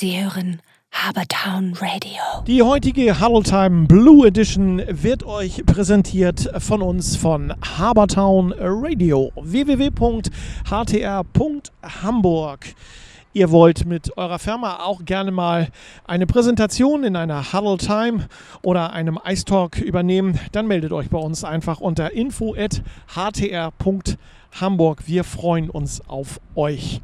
Sie hören Habertown Radio. Die heutige Huddle Time Blue Edition wird euch präsentiert von uns von Habertown Radio. www.htr.hamburg. Ihr wollt mit eurer Firma auch gerne mal eine Präsentation in einer Huddle Time oder einem Ice Talk übernehmen, dann meldet euch bei uns einfach unter info@htr.hamburg. Wir freuen uns auf euch.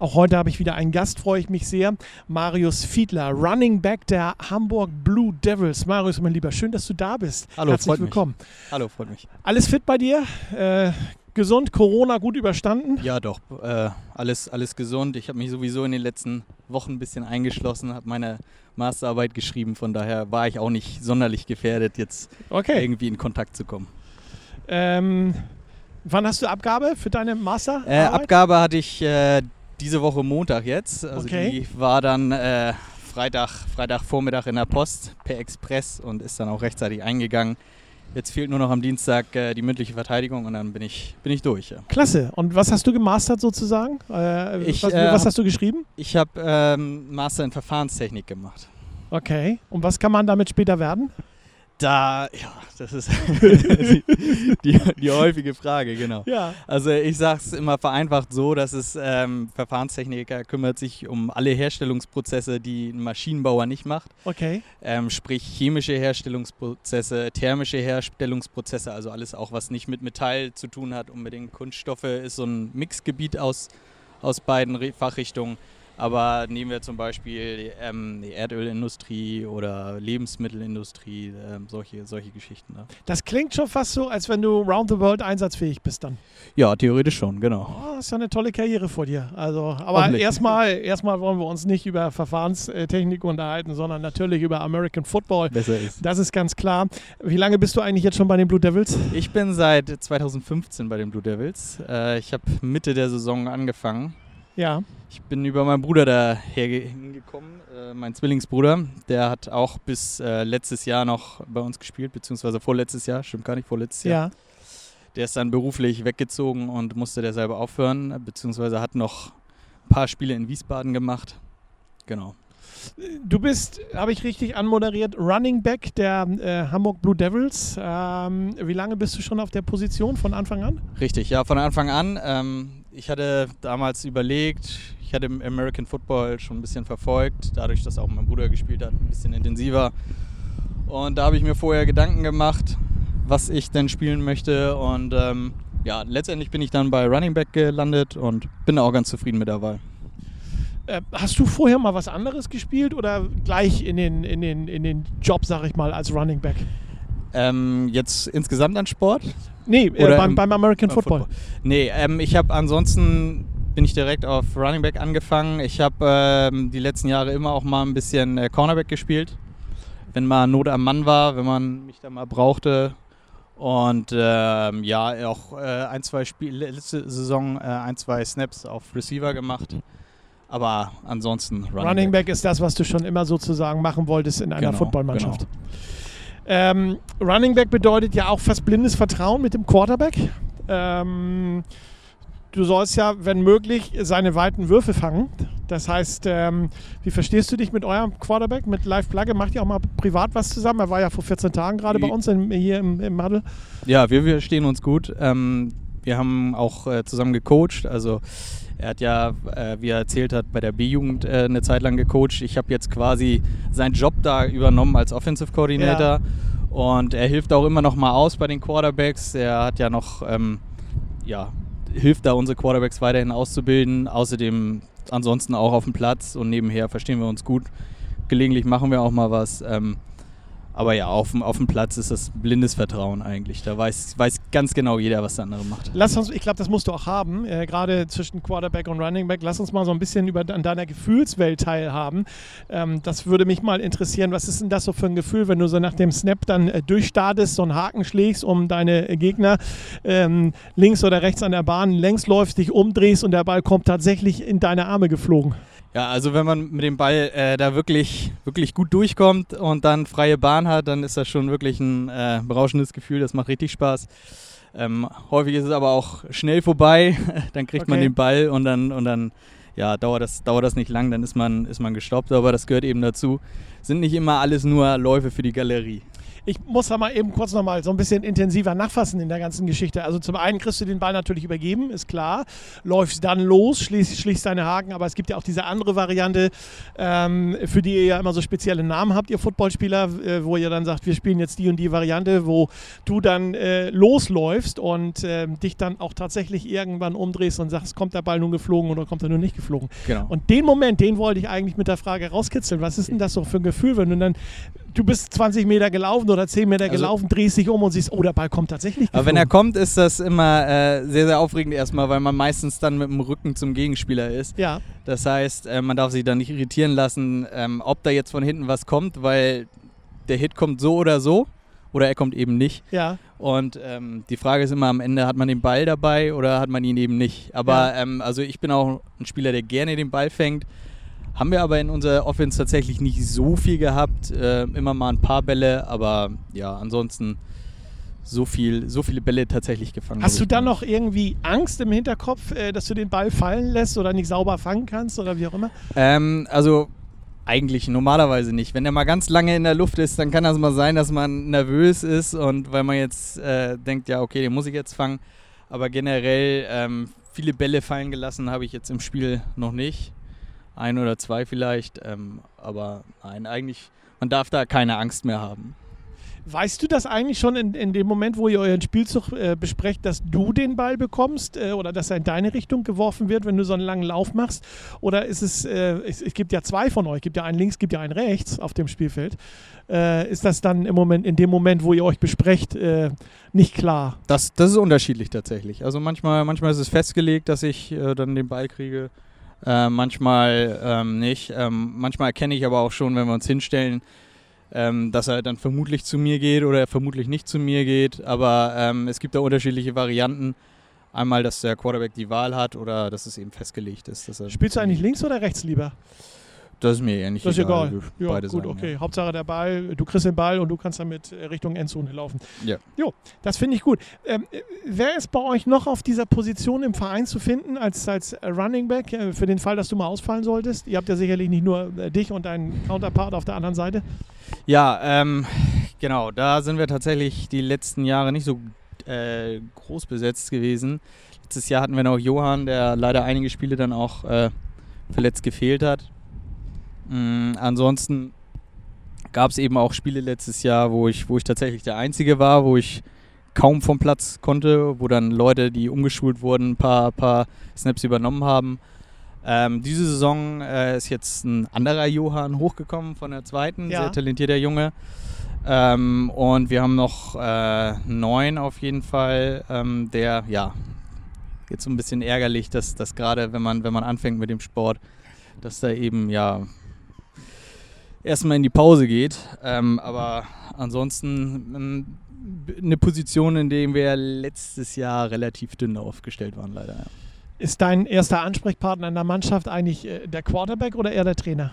Auch heute habe ich wieder einen Gast, freue ich mich sehr. Marius Fiedler, Running Back der Hamburg Blue Devils. Marius, mein Lieber, schön, dass du da bist. Hallo, Herzlich willkommen. Mich. Hallo, freut mich. Alles fit bei dir? Äh, gesund, Corona gut überstanden? Ja, doch. Äh, alles, alles gesund. Ich habe mich sowieso in den letzten Wochen ein bisschen eingeschlossen, habe meine Masterarbeit geschrieben. Von daher war ich auch nicht sonderlich gefährdet, jetzt Okay. irgendwie in Kontakt zu kommen. Ähm, wann hast du Abgabe für deine Master? Äh, Abgabe hatte ich äh, diese Woche Montag jetzt. Also Okay. die war dann äh, Freitag, Freitagvormittag in der Post per Express und ist dann auch rechtzeitig eingegangen. Jetzt fehlt nur noch am Dienstag äh, die mündliche Verteidigung und dann bin ich, bin ich durch. Ja. Klasse. Und was hast du gemastert sozusagen? Äh, Ich, was, äh, was hast du geschrieben? Ich habe ähm, Master in Verfahrenstechnik gemacht. Okay. Und was kann man damit später werden? Da, ja, das ist die, die, die häufige Frage, genau. Ja. Also ich sage es immer vereinfacht so, dass es ähm, Verfahrenstechniker kümmert sich um alle Herstellungsprozesse, die ein Maschinenbauer nicht macht. Okay. Ähm, sprich chemische Herstellungsprozesse, thermische Herstellungsprozesse, also alles auch, was nicht mit Metall zu tun hat, unbedingt Kunststoffe, ist so ein Mixgebiet aus, aus beiden Fachrichtungen. Aber nehmen wir zum Beispiel die, ähm, die Erdölindustrie oder Lebensmittelindustrie, ähm, solche, solche Geschichten. Ne? Das klingt schon fast so, als wenn du round the world einsatzfähig bist dann. Ja, theoretisch schon, genau. Oh, das ist ja eine tolle Karriere vor dir. Also, aber erstmal, erstmal wollen wir uns nicht über Verfahrenstechnik unterhalten, sondern natürlich über American Football. Besser ist. Das ist ganz klar. Wie lange bist du eigentlich jetzt schon bei den Blue Devils? Ich bin seit 2015 bei den Blue Devils. Äh, ich habe Mitte der Saison angefangen. Ja. Ich bin über meinen Bruder daher ge- hingekommen, äh, mein Zwillingsbruder. Der hat auch bis äh, letztes Jahr noch bei uns gespielt, beziehungsweise vorletztes Jahr, stimmt gar nicht, vorletztes Jahr. Ja. Der ist dann beruflich weggezogen und musste der selber aufhören, beziehungsweise hat noch ein paar Spiele in Wiesbaden gemacht. Genau. Du bist, habe ich richtig anmoderiert, Running Back der äh, Hamburg Blue Devils. Ähm, wie lange bist du schon auf der Position von Anfang an? Richtig, ja, von Anfang an. Ähm, ich hatte damals überlegt, ich hatte American Football schon ein bisschen verfolgt, dadurch, dass auch mein Bruder gespielt hat, ein bisschen intensiver. Und da habe ich mir vorher Gedanken gemacht, was ich denn spielen möchte. Und ähm, ja, letztendlich bin ich dann bei Running Back gelandet und bin auch ganz zufrieden mit der Wahl. Äh, hast du vorher mal was anderes gespielt oder gleich in den, in den, in den Job, sag ich mal, als Running Back? Ähm, jetzt insgesamt an Sport? Nee, äh, Oder beim, im- beim American Beim Football. Nee, ähm, ich habe ansonsten bin ich direkt auf Running Back angefangen. Ich habe ähm, die letzten Jahre immer auch mal ein bisschen äh, Cornerback gespielt, wenn mal Not am Mann war, wenn man mich da mal brauchte. Und ähm, ja, auch äh, ein, zwei Spiele, letzte Saison äh, ein, zwei Snaps auf Receiver gemacht. Aber ansonsten Running, Running Back ist das, was du schon immer sozusagen machen wolltest in einer Genau, Footballmannschaft. Ähm, Running Back bedeutet ja auch fast blindes Vertrauen mit dem Quarterback. Ähm, du sollst ja, wenn möglich, seine weiten Würfe fangen. Das heißt, ähm, wie verstehst du dich mit eurem Quarterback, mit Live Plugge? Macht ihr auch mal privat was zusammen? Er war ja vor 14 Tagen gerade bei uns in, hier im, im Huddle. Ja, wir verstehen uns gut. Ähm, wir haben auch äh, zusammen gecoacht. Also er hat ja, äh, wie er erzählt hat, bei der B-Jugend äh, eine Zeit lang gecoacht. Ich habe jetzt quasi seinen Job da übernommen als Offensive Coordinator. Und er hilft auch immer noch mal aus bei den Quarterbacks. Er hat ja noch, ähm, ja, hilft da unsere Quarterbacks weiterhin auszubilden. Außerdem ansonsten auch auf dem Platz und nebenher verstehen wir uns gut. Gelegentlich machen wir auch mal was. Ähm, aber ja, auf dem, auf dem Platz ist das blindes Vertrauen eigentlich. Da weiß, weiß ganz genau jeder, was der andere macht. Lass uns, ich glaube, das musst du auch haben, äh, gerade zwischen Quarterback und Running Back. Lass uns mal so ein bisschen über an deiner Gefühlswelt teilhaben. Ähm, das würde mich mal interessieren. Was ist denn das so für ein Gefühl, wenn du so nach dem Snap dann äh, durchstartest, so einen Haken schlägst, um deine äh, Gegner ähm, links oder rechts an der Bahn längs läufst, dich umdrehst und der Ball kommt tatsächlich in deine Arme geflogen? Ja, also wenn man mit dem Ball äh, da wirklich, wirklich gut durchkommt und dann freie Bahn hat, dann ist das schon wirklich ein äh, berauschendes Gefühl. Das macht richtig Spaß. Ähm, häufig ist es aber auch schnell vorbei. dann kriegt man Okay. den Ball und dann, und dann ja, dauert das, dauert das nicht lang, dann ist man, ist man gestoppt, aber das gehört eben dazu. Sind nicht immer alles nur Läufe für die Galerie. Ich muss da mal eben kurz noch mal so ein bisschen intensiver nachfassen in der ganzen Geschichte. Also zum einen kriegst du den Ball natürlich übergeben, ist klar. Läufst dann los, schließt, schließt deine Haken. Aber es gibt ja auch diese andere Variante, ähm, für die ihr ja immer so spezielle Namen habt, ihr Footballspieler, äh, wo ihr dann sagt, wir spielen jetzt die und die Variante, wo du dann äh, losläufst und äh, dich dann auch tatsächlich irgendwann umdrehst und sagst, kommt der Ball nun geflogen oder kommt er nun nicht geflogen. Genau. Und den Moment, den wollte ich eigentlich mit der Frage rauskitzeln. Was ist denn das so für ein Gefühl, wenn du dann, du bist 20 Meter gelaufen oder 10 Meter Also- gelaufen, drehst dich um und siehst, oh, der Ball kommt tatsächlich Aber wenn er geflogen. kommt, ist das immer äh, sehr, sehr aufregend erstmal, weil man meistens dann mit dem Rücken zum Gegenspieler ist. Ja, Das heißt, äh, man darf sich dann nicht irritieren lassen, ähm, ob da jetzt von hinten was kommt, weil der Hit kommt so oder so oder er kommt eben nicht. ja. Und ähm, die Frage ist immer am Ende, hat man den Ball dabei oder hat man ihn eben nicht? Aber ähm, also ich bin auch ein Spieler, der gerne den Ball fängt. Haben wir aber in unserer Offense tatsächlich nicht so viel gehabt. Äh, immer mal ein paar Bälle, aber ja, ansonsten so, viel, so viele Bälle tatsächlich gefangen. Hast du dann noch irgendwie Angst im Hinterkopf, äh, dass du den Ball fallen lässt oder nicht sauber fangen kannst oder wie auch immer? Ähm, also eigentlich normalerweise nicht. Wenn er mal ganz lange in der Luft ist, dann kann das mal sein, dass man nervös ist und weil man jetzt äh, denkt, ja, okay, den muss ich jetzt fangen. Aber generell ähm, viele Bälle fallen gelassen habe ich jetzt im Spiel noch nicht. Ein oder zwei vielleicht. Ähm, aber nein, eigentlich, man darf da keine Angst mehr haben. Weißt du das eigentlich schon in, in dem Moment, wo ihr euren Spielzug äh, besprecht, dass du den Ball bekommst äh, oder dass er in deine Richtung geworfen wird, wenn du so einen langen Lauf machst? Oder ist es, äh, es, es gibt ja zwei von euch, es gibt ja einen links, es gibt ja einen rechts auf dem Spielfeld. Äh, ist das dann im Moment, in dem Moment, wo ihr euch besprecht, äh, nicht klar? Das, das ist unterschiedlich tatsächlich. Also manchmal, manchmal ist es festgelegt, dass ich äh, dann den Ball kriege. Äh, manchmal ähm, nicht. Ähm, manchmal erkenne ich aber auch schon, wenn wir uns hinstellen, ähm, dass er dann vermutlich zu mir geht oder er vermutlich nicht zu mir geht. Aber ähm, es gibt da unterschiedliche Varianten. Einmal, dass der Quarterback die Wahl hat oder dass es eben festgelegt ist. Dass er Spielst du eigentlich links oder rechts lieber? Das ist mir nicht Das ist egal. egal. Ja, Beide gut, sagen, okay. Hauptsache der Ball, du kriegst den Ball und du kannst damit äh, Richtung Endzone laufen. Ja. Jo, das finde ich gut. Ähm, äh, wer ist bei euch noch auf dieser Position im Verein zu finden als, als äh, Running Back für den Fall, dass du mal ausfallen solltest? Ihr habt ja sicherlich nicht nur dich und deinen Counterpart auf der anderen Seite. Ja, ähm, genau, da sind wir tatsächlich die letzten Jahre nicht so äh, groß besetzt gewesen. Letztes Jahr hatten wir noch Johann, der leider einige Spiele dann auch äh, verletzt gefehlt hat. Mm, ansonsten gab es eben auch Spiele letztes Jahr, wo ich, wo ich tatsächlich der Einzige war, wo ich kaum vom Platz konnte, wo dann Leute, die umgeschult wurden, ein paar, paar Snaps übernommen haben. Ähm, diese Saison äh, ist jetzt ein anderer Johann hochgekommen von der zweiten, Ja. sehr talentierter Junge. Ähm, und wir haben noch äh, neun auf jeden Fall, ähm, der, ja, jetzt so ein bisschen ärgerlich, dass, dass gerade wenn man, wenn man anfängt mit dem Sport, dass da eben, ja, erstmal in die Pause geht. Ähm, aber ansonsten ähm, eine Position, in der wir letztes Jahr relativ dünn aufgestellt waren, leider. Ja. Ist dein erster Ansprechpartner in der Mannschaft eigentlich äh, der Quarterback oder eher der Trainer?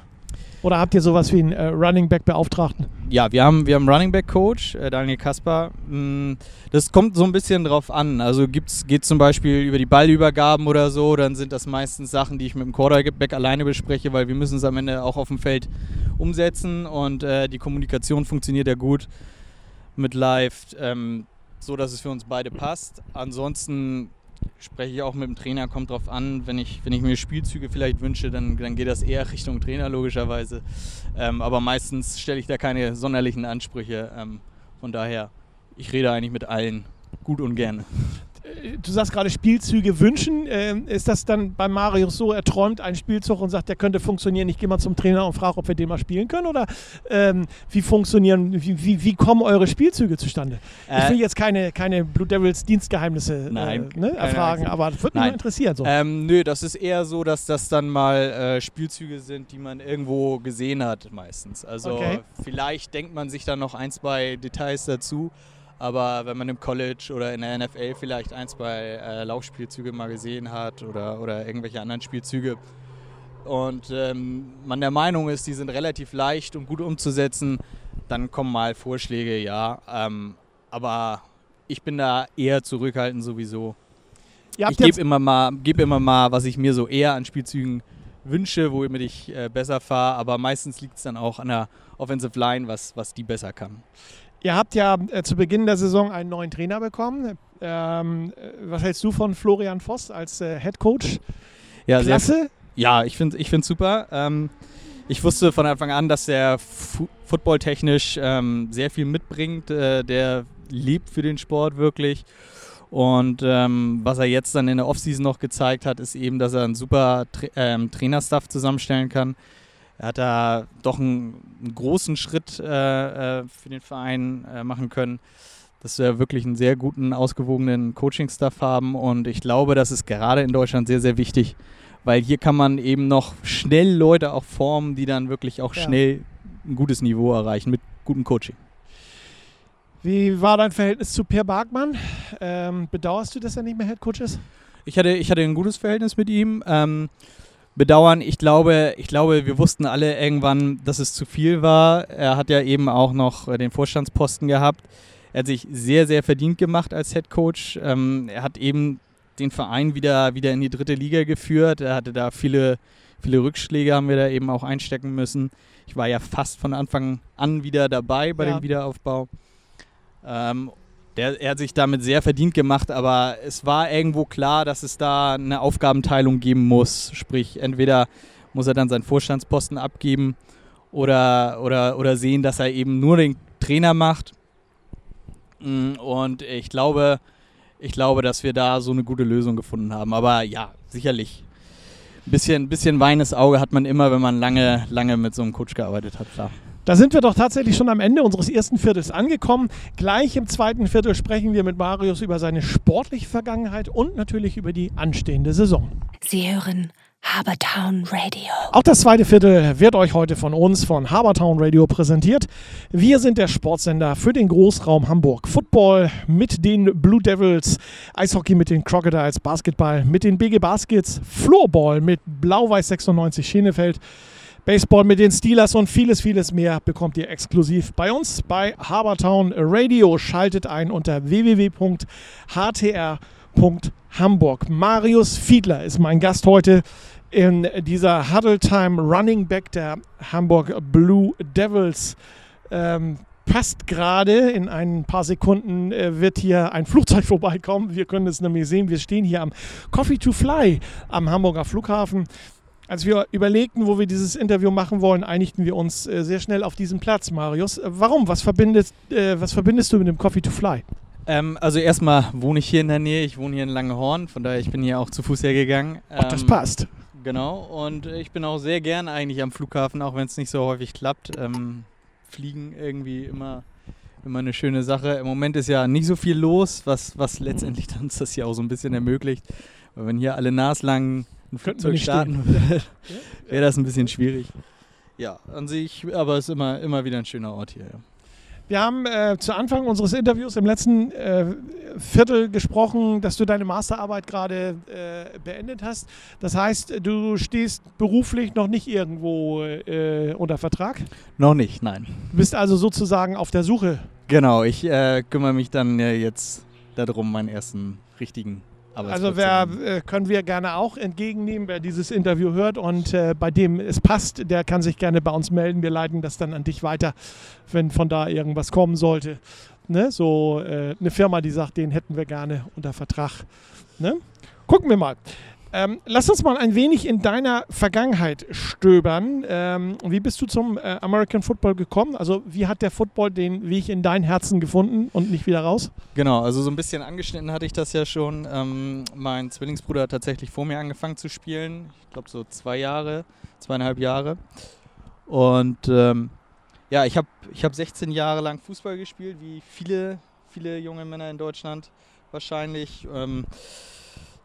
Oder habt ihr sowas wie einen äh, Running Back Beauftragten? Ja, wir haben, wir haben einen Running Back Coach, äh, Daniel Kasper. Mm, Das kommt so ein bisschen drauf an. Also geht zum Beispiel über die Ballübergaben oder so, dann sind das meistens Sachen, die ich mit dem Quarterback alleine bespreche, weil wir müssen es am Ende auch auf dem Feld umsetzen und äh, die Kommunikation funktioniert ja gut mit Live, ähm, so dass es für uns beide passt. Ansonsten spreche ich auch mit dem Trainer, kommt drauf an, wenn ich, wenn ich mir Spielzüge vielleicht wünsche, dann, dann geht das eher Richtung Trainer logischerweise. Ähm, aber meistens stelle ich da keine sonderlichen Ansprüche. Ähm, von daher, ich rede eigentlich mit allen gut und gerne. Äh, Du sagst gerade Spielzüge wünschen. Ähm, ist das dann bei Marius so, er träumt einen Spielzug und sagt, der könnte funktionieren, ich gehe mal zum Trainer und frage, ob wir den mal spielen können? Oder ähm, wie funktionieren, wie, wie, wie kommen eure Spielzüge zustande? ich Äh, will jetzt keine, keine Blue Devils Dienstgeheimnisse Nein, äh, ne, erfragen, aber das würde mich mal interessieren. So. Ähm, nö, das ist eher so, dass das dann mal äh, Spielzüge sind, die man irgendwo gesehen hat meistens. Also Okay. vielleicht denkt man sich dann noch ein, zwei Details dazu, aber wenn man im College oder in der NFL vielleicht ein, zwei äh, Laufspielzüge mal gesehen hat oder, oder irgendwelche anderen Spielzüge und ähm, man der Meinung ist, die sind relativ leicht und gut umzusetzen, dann kommen mal Vorschläge, ja. Ähm, aber ich bin da eher zurückhaltend sowieso ich gebe immer, mal, geb immer mal, was ich mir so eher an Spielzügen wünsche, womit ich äh, besser fahre. Aber meistens liegt es dann auch an der Offensive Line, was, was die besser kann. Ihr habt ja äh, zu Beginn der Saison einen neuen Trainer bekommen. Ähm, äh, was hältst du von Florian Voss als äh, Head Coach? Ja, Klasse. Sehr, ja, ich finde es ich super. Ähm, ich wusste von Anfang an, dass er fu footballtechnisch ähm, sehr viel mitbringt. Äh, der liebt für den Sport wirklich. Und ähm, was er jetzt dann in der Offseason noch gezeigt hat, ist eben, dass er einen super Tra ähm, Trainerstaff zusammenstellen kann. Er hat da doch einen, einen großen Schritt äh, äh, für den Verein äh, machen können, dass wir wirklich einen sehr guten, ausgewogenen Coaching-Staff haben. Und ich glaube, das ist gerade in Deutschland sehr, sehr wichtig, weil hier kann man eben noch schnell Leute auch formen, die dann wirklich auch Ja. schnell ein gutes Niveau erreichen mit gutem Coaching. Wie war dein Verhältnis zu Per Barkmann? Ähm, bedauerst du, dass er nicht mehr Head Coach ist? Ich hatte, ich hatte ein gutes Verhältnis mit ihm. Ähm, bedauern, ich glaube, ich glaube, wir wussten alle irgendwann, dass es zu viel war. Er hat ja eben auch noch äh, den Vorstandsposten gehabt. Er hat sich sehr, sehr verdient gemacht als Head Coach. Ähm, er hat eben den Verein wieder, wieder in die dritte Liga geführt. Er hatte da viele, viele Rückschläge, haben wir da eben auch einstecken müssen. Ich war ja fast von Anfang an wieder dabei bei Ja. dem Wiederaufbau. Ähm, der, er hat sich damit sehr verdient gemacht, aber es war irgendwo klar, dass es da eine Aufgabenteilung geben muss. Sprich, entweder muss er dann seinen Vorstandsposten abgeben oder, oder, oder sehen, dass er eben nur den Trainer macht. Mm, Und ich glaube, ich glaube, dass wir da so eine gute Lösung gefunden haben. Aber ja, sicherlich. Ein bisschen, bisschen weines Auge hat man immer, wenn man lange, lange mit so einem Coach gearbeitet hat, klar. Da sind wir doch tatsächlich schon am Ende unseres ersten Viertels angekommen. Gleich im zweiten Viertel sprechen wir mit Marius über seine sportliche Vergangenheit und natürlich über die anstehende Saison. Sie hören Habertown Radio. Auch das zweite Viertel wird euch heute von uns, von Habertown Radio präsentiert. Wir sind der Sportsender für den Großraum Hamburg. Football mit den Blue Devils, Eishockey mit den Crocodiles, Basketball mit den BG Baskets, Floorball mit Blau-Weiß 96 Schenefeld, Baseball mit den Steelers und vieles, vieles mehr bekommt ihr exklusiv bei uns bei Habertown Radio. Schaltet ein unter www.htr.hamburg. Marius Fiedler ist mein Gast heute in dieser Huddle Time Running Back der Hamburg Blue Devils. Ähm, passt gerade. In ein paar Sekunden äh, wird hier ein Flugzeug vorbeikommen. Wir können es nämlich sehen. Wir stehen hier am Coffee to Fly am Hamburger Flughafen. Als wir überlegten, wo wir dieses Interview machen wollen, einigten wir uns äh, sehr schnell auf diesen Platz, Marius. Äh, warum? Was, verbindet, äh, was verbindest du mit dem Coffee to Fly? Ähm, also erstmal wohne ich hier in der Nähe, ich wohne hier in Langenhorn, von daher ich bin hier auch zu Fuß hergegangen. Ach, das Ähm, passt. Genau, und ich bin auch sehr gern eigentlich am Flughafen, auch wenn es nicht so häufig klappt. Ähm, Fliegen irgendwie immer, immer eine schöne Sache. Im Moment ist ja nicht so viel los, was, was letztendlich dann uns das hier auch so ein bisschen ermöglicht. Weil wenn hier alle naslang ein Flugzeug nicht starten würde, wäre das ein bisschen schwierig. Ja, an sich, aber es ist immer, immer wieder ein schöner Ort hier. Ja. Wir haben äh, zu Anfang unseres Interviews im letzten äh, Viertel gesprochen, dass du deine Masterarbeit gerade äh, beendet hast. Das heißt, du stehst beruflich noch nicht irgendwo äh, unter Vertrag. Noch nicht, nein. Du bist also sozusagen auf der Suche. Genau, ich äh, kümmere mich dann äh, jetzt darum, meinen ersten richtigen Arbeitsplatz Also wer äh, können wir gerne auch entgegennehmen, wer dieses Interview hört und äh, bei dem es passt, der kann sich gerne bei uns melden. Wir leiten das dann an dich weiter, wenn von da irgendwas kommen sollte. Ne? So äh, eine Firma, die sagt, den hätten wir gerne unter Vertrag. Ne? Gucken wir mal. Ähm, lass uns mal ein wenig in deiner Vergangenheit stöbern. Ähm, wie bist du zum äh, American Football gekommen? Also wie hat der Football den Weg in dein Herzen gefunden und nicht wieder raus? Genau, also so ein bisschen angeschnitten hatte ich das ja schon. Ähm, mein Zwillingsbruder hat tatsächlich vor mir angefangen zu spielen. Ich glaube so zwei Jahre, zweieinhalb Jahre. Und ähm, ja, ich habe ich hab 16 Jahre lang Fußball gespielt, wie viele, viele junge Männer in Deutschland wahrscheinlich.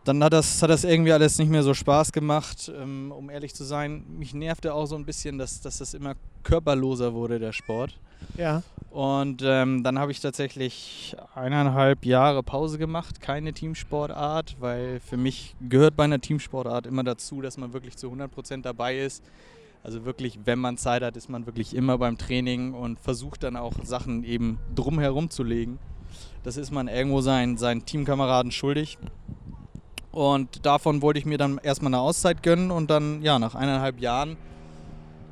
Dann hat das, hat das irgendwie alles nicht mehr so Spaß gemacht, ähm, um ehrlich zu sein. Mich nervte auch so ein bisschen, dass, dass das immer körperloser wurde, der Sport. Ja. Und ähm, dann habe ich tatsächlich eineinhalb Jahre Pause gemacht, keine Teamsportart, weil für mich gehört bei einer Teamsportart immer dazu, dass man wirklich zu 100% dabei ist. Also wirklich, wenn man Zeit hat, ist man wirklich immer beim Training und versucht dann auch Sachen eben drumherum zu legen. Das ist man irgendwo seinen, seinen Teamkameraden schuldig. Und davon wollte ich mir dann erstmal eine Auszeit gönnen und dann, ja, nach eineinhalb Jahren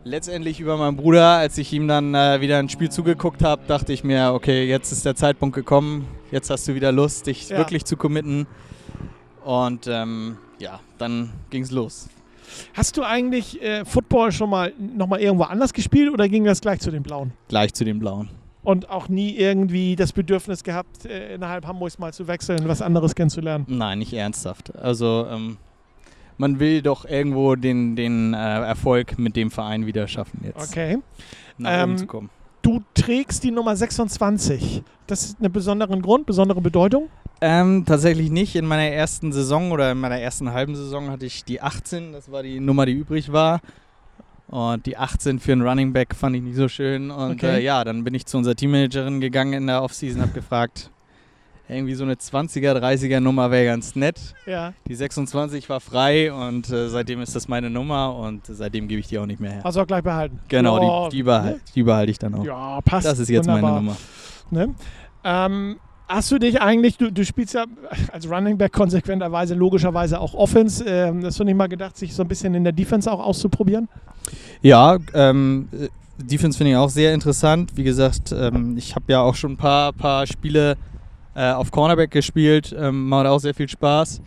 letztendlich über meinen Bruder, als ich ihm dann äh, wieder ein Spiel zugeguckt habe, dachte ich mir, okay, jetzt ist der Zeitpunkt gekommen, jetzt hast du wieder Lust, dich Ja. wirklich zu committen. Und ähm, ja, dann ging es los. Hast du eigentlich äh, Football schon mal nochmal irgendwo anders gespielt oder ging das gleich zu den Blauen? Gleich zu den Blauen. Und auch nie irgendwie das Bedürfnis gehabt, äh, innerhalb Hamburgs mal zu wechseln, was anderes kennenzulernen? Nein, nicht ernsthaft. Also ähm, man will doch irgendwo den, den äh, Erfolg mit dem Verein wieder schaffen, jetzt Okay. nach Ähm, oben zu kommen. Du trägst die Nummer 26. Das ist einen besonderen Grund, besondere Bedeutung? Ähm, tatsächlich nicht. In meiner ersten Saison oder in meiner ersten halben Saison hatte ich die 18. Das war die Nummer, die übrig war. Und die 18 für einen Running Back fand ich nicht so schön. Und Okay. äh, ja, dann bin ich zu unserer Teammanagerin gegangen in der Offseason, habe gefragt, irgendwie so eine 20er, 30er Nummer wäre ganz nett. Ja. Die 26 war frei und äh, seitdem ist das meine Nummer und seitdem gebe ich die auch nicht mehr her. Also auch gleich behalten. Genau, Ja, die, die, behal die behalte ich dann auch. Ja, passt. das ist jetzt Wunderbar. meine Nummer. Ne? Ähm, hast du dich eigentlich, du, du spielst ja als Running Back konsequenterweise, logischerweise auch Offense. Ähm, hast du nicht mal gedacht, sich so ein bisschen in der Defense auch auszuprobieren? Ja, ähm, äh, Defense finde ich auch sehr interessant. Wie gesagt, ähm, ich habe ja auch schon ein paar, paar Spiele äh, auf Cornerback gespielt. Ähm, macht auch sehr viel Spaß.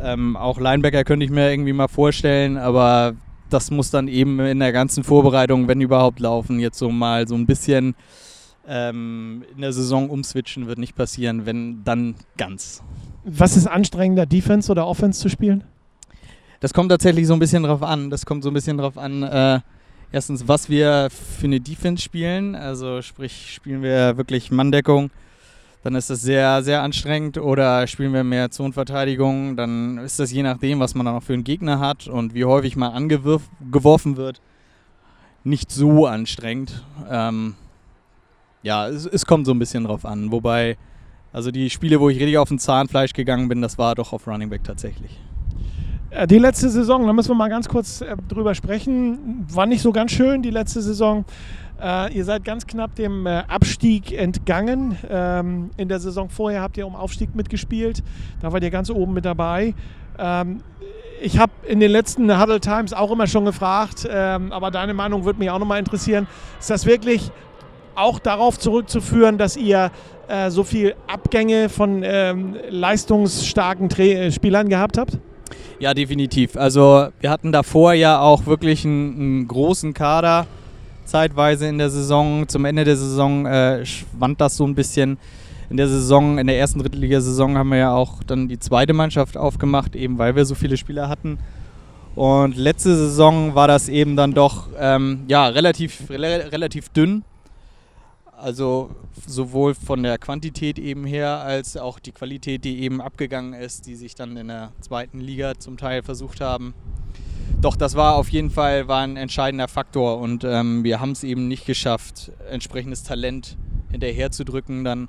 Ähm, auch Linebacker könnte ich mir irgendwie mal vorstellen, aber das muss dann eben in der ganzen Vorbereitung, wenn überhaupt, laufen. Jetzt so mal so ein bisschen ähm, in der Saison umswitchen wird nicht passieren, wenn dann ganz. Was ist anstrengender, Defense oder Offense zu spielen? Das kommt tatsächlich so ein bisschen drauf an. Das kommt so ein bisschen drauf an, äh, erstens, was wir für eine Defense spielen. Also sprich, spielen wir wirklich Manndeckung, dann ist das sehr, sehr anstrengend. Oder spielen wir mehr Zonenverteidigung, dann ist das je nachdem, was man dann auch für einen Gegner hat und wie häufig man angeworfen wird, nicht so anstrengend. Ähm, ja, es, es kommt so ein bisschen drauf an. Wobei, also die Spiele, wo ich richtig auf den Zahnfleisch gegangen bin, das war doch auf Running Back tatsächlich. Äh, Die letzte Saison, da müssen wir mal ganz kurz äh, drüber sprechen, war nicht so ganz schön, die letzte Saison. Äh, ihr seid ganz knapp dem Abstieg entgangen. Ähm, in der Saison vorher habt ihr um Aufstieg mitgespielt. Da wart ihr ganz oben mit dabei. Ähm, ich habe in den letzten Huddle Times auch immer schon gefragt, ähm, aber deine Meinung würde mich auch nochmal interessieren. Ist das wirklich auch darauf zurückzuführen, dass ihr so viel Abgänge von leistungsstarken Spielern gehabt habt? Ja, definitiv. Also wir hatten davor ja auch wirklich einen, einen großen Kader zeitweise in der Saison. Zum Ende der Saison äh, schwand das so ein bisschen. In der Saison, in der ersten Drittligasaison haben wir ja auch dann die zweite Mannschaft aufgemacht, eben weil wir so viele Spieler hatten. Und letzte Saison war das eben dann doch ähm, ja, relativ, rela relativ dünn. Also sowohl von der Quantität eben her, als auch die Qualität, die eben abgegangen ist, die sich dann in der zweiten Liga zum Teil versucht haben. Doch das war auf jeden Fall war ein entscheidender Faktor und ähm, wir haben es eben nicht geschafft, entsprechendes Talent hinterherzudrücken. Dann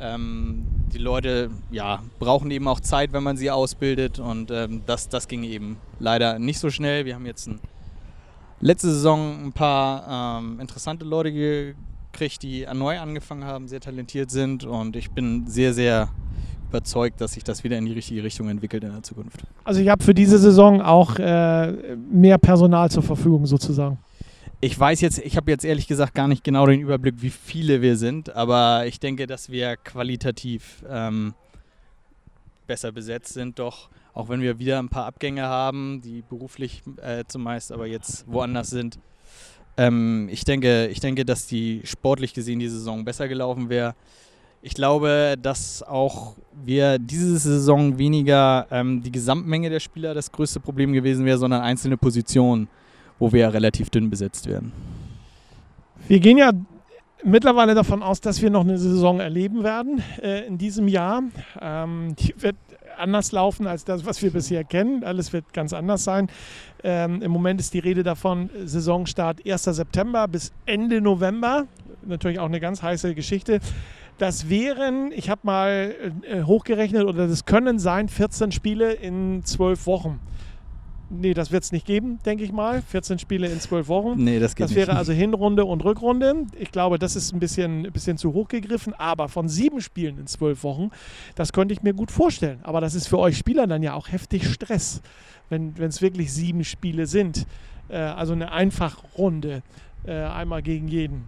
ähm, die Leute ja, brauchen eben auch Zeit, wenn man sie ausbildet und ähm, das, das ging eben leider nicht so schnell. Wir haben jetzt ein, letzte Saison ein paar ähm, interessante Leute gekriegt, die neu angefangen haben, sehr talentiert sind und ich bin sehr, sehr überzeugt, dass sich das wieder in die richtige Richtung entwickelt in der Zukunft. Also ich habe für diese Saison auch äh, mehr Personal zur Verfügung sozusagen. Ich weiß jetzt, ich habe jetzt ehrlich gesagt gar nicht genau den Überblick, wie viele wir sind, aber ich denke, dass wir qualitativ ähm, besser besetzt sind, doch auch wenn wir wieder ein paar Abgänge haben, die beruflich äh, zumeist aber jetzt woanders sind. Ähm, ich, denke, ich denke, dass die sportlich gesehen die Saison besser gelaufen wäre. Ich glaube, dass auch wir diese Saison weniger ähm, die Gesamtmenge der Spieler das größte Problem gewesen wäre, sondern einzelne Positionen, wo wir ja relativ dünn besetzt werden. Wir gehen ja mittlerweile davon aus, dass wir noch eine Saison erleben werden äh, in diesem Jahr. Ähm, die wird anders laufen als das, was wir bisher kennen. Alles wird ganz anders sein. Ähm, Im Moment ist die Rede davon, Saisonstart 1. September bis Ende November. Natürlich auch eine ganz heiße Geschichte. Das wären, ich habe mal äh, hochgerechnet, oder das können sein 14 Spiele in 12 Wochen. Nee, das wird es nicht geben, denke ich mal. 14 Spiele in 12 Wochen. Nee, das geht Das nicht. wäre also Hinrunde und Rückrunde. Ich glaube, das ist ein bisschen, ein bisschen zu hoch gegriffen. Aber von sieben Spielen in zwölf Wochen, das könnte ich mir gut vorstellen. Aber das ist für euch Spieler dann ja auch heftig Stress, wenn es wirklich sieben Spiele sind. Äh, also eine Einfachrunde, äh, einmal gegen jeden.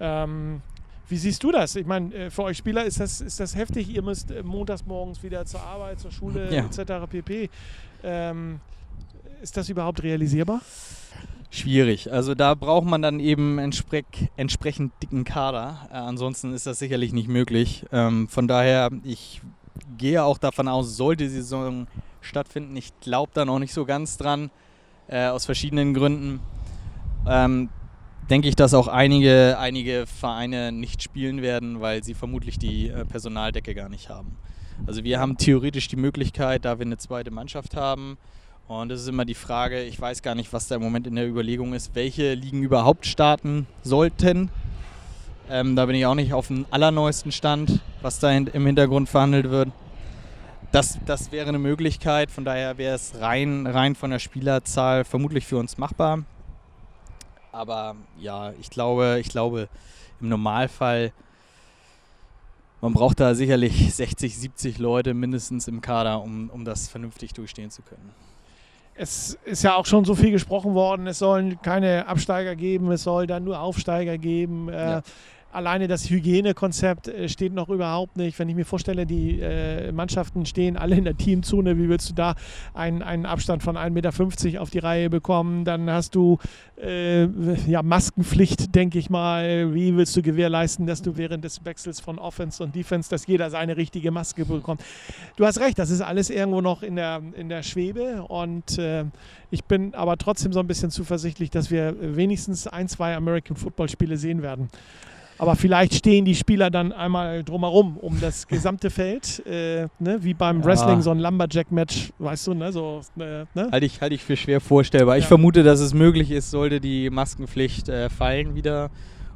Ähm, wie siehst du das? Ich meine, äh, für euch Spieler ist das, ist das heftig. Ihr müsst äh, montags morgens wieder zur Arbeit, zur Schule Ja. etc. pp. Ähm, ist das überhaupt realisierbar? Schwierig. Also da braucht man dann eben entsprech entsprechend dicken Kader. Äh, ansonsten ist das sicherlich nicht möglich. Ähm, von daher, ich gehe auch davon aus, sollte die Saison stattfinden. Ich glaube da noch nicht so ganz dran, äh, aus verschiedenen Gründen. Ähm, denke ich, dass auch einige, einige Vereine nicht spielen werden, weil sie vermutlich die äh, Personaldecke gar nicht haben. Also wir haben theoretisch die Möglichkeit, da wir eine zweite Mannschaft haben, und es ist immer die Frage, ich weiß gar nicht, was da im Moment in der Überlegung ist, welche Ligen überhaupt starten sollten. Ähm, da bin ich auch nicht auf dem allerneuesten Stand, was da im Hintergrund verhandelt wird. Das, das wäre eine Möglichkeit, von daher wäre es rein, rein von der Spielerzahl vermutlich für uns machbar. Aber ja, ich glaube, ich glaube, im Normalfall, man braucht da sicherlich 60, 70 Leute mindestens im Kader, um, um das vernünftig durchstehen zu können. Es ist ja auch schon so viel gesprochen worden, es sollen keine Absteiger geben, es soll dann nur Aufsteiger geben. Äh, Ja. Alleine das Hygienekonzept äh, steht noch überhaupt nicht. Wenn ich mir vorstelle, die äh, Mannschaften stehen alle in der Teamzone, wie willst du da einen, einen Abstand von 1,50 Meter auf die Reihe bekommen? Dann hast du äh, ja, Maskenpflicht, denke ich mal. Wie willst du gewährleisten, dass du während des Wechsels von Offense und Defense, dass jeder seine richtige Maske bekommt? Du hast recht, das ist alles irgendwo noch in der, in der Schwebe und äh, ich bin aber trotzdem so ein bisschen zuversichtlich, dass wir wenigstens ein, zwei American Football Spiele sehen werden. Aber vielleicht stehen die Spieler dann einmal drumherum um das gesamte Feld, äh, ne? wie beim Ja. Wrestling, so ein Lumberjack-Match, weißt du, ne? So, äh, ne? Halte ich, halte ich für schwer vorstellbar. Ich Ja. vermute, dass es möglich ist, sollte die Maskenpflicht äh, fallen wieder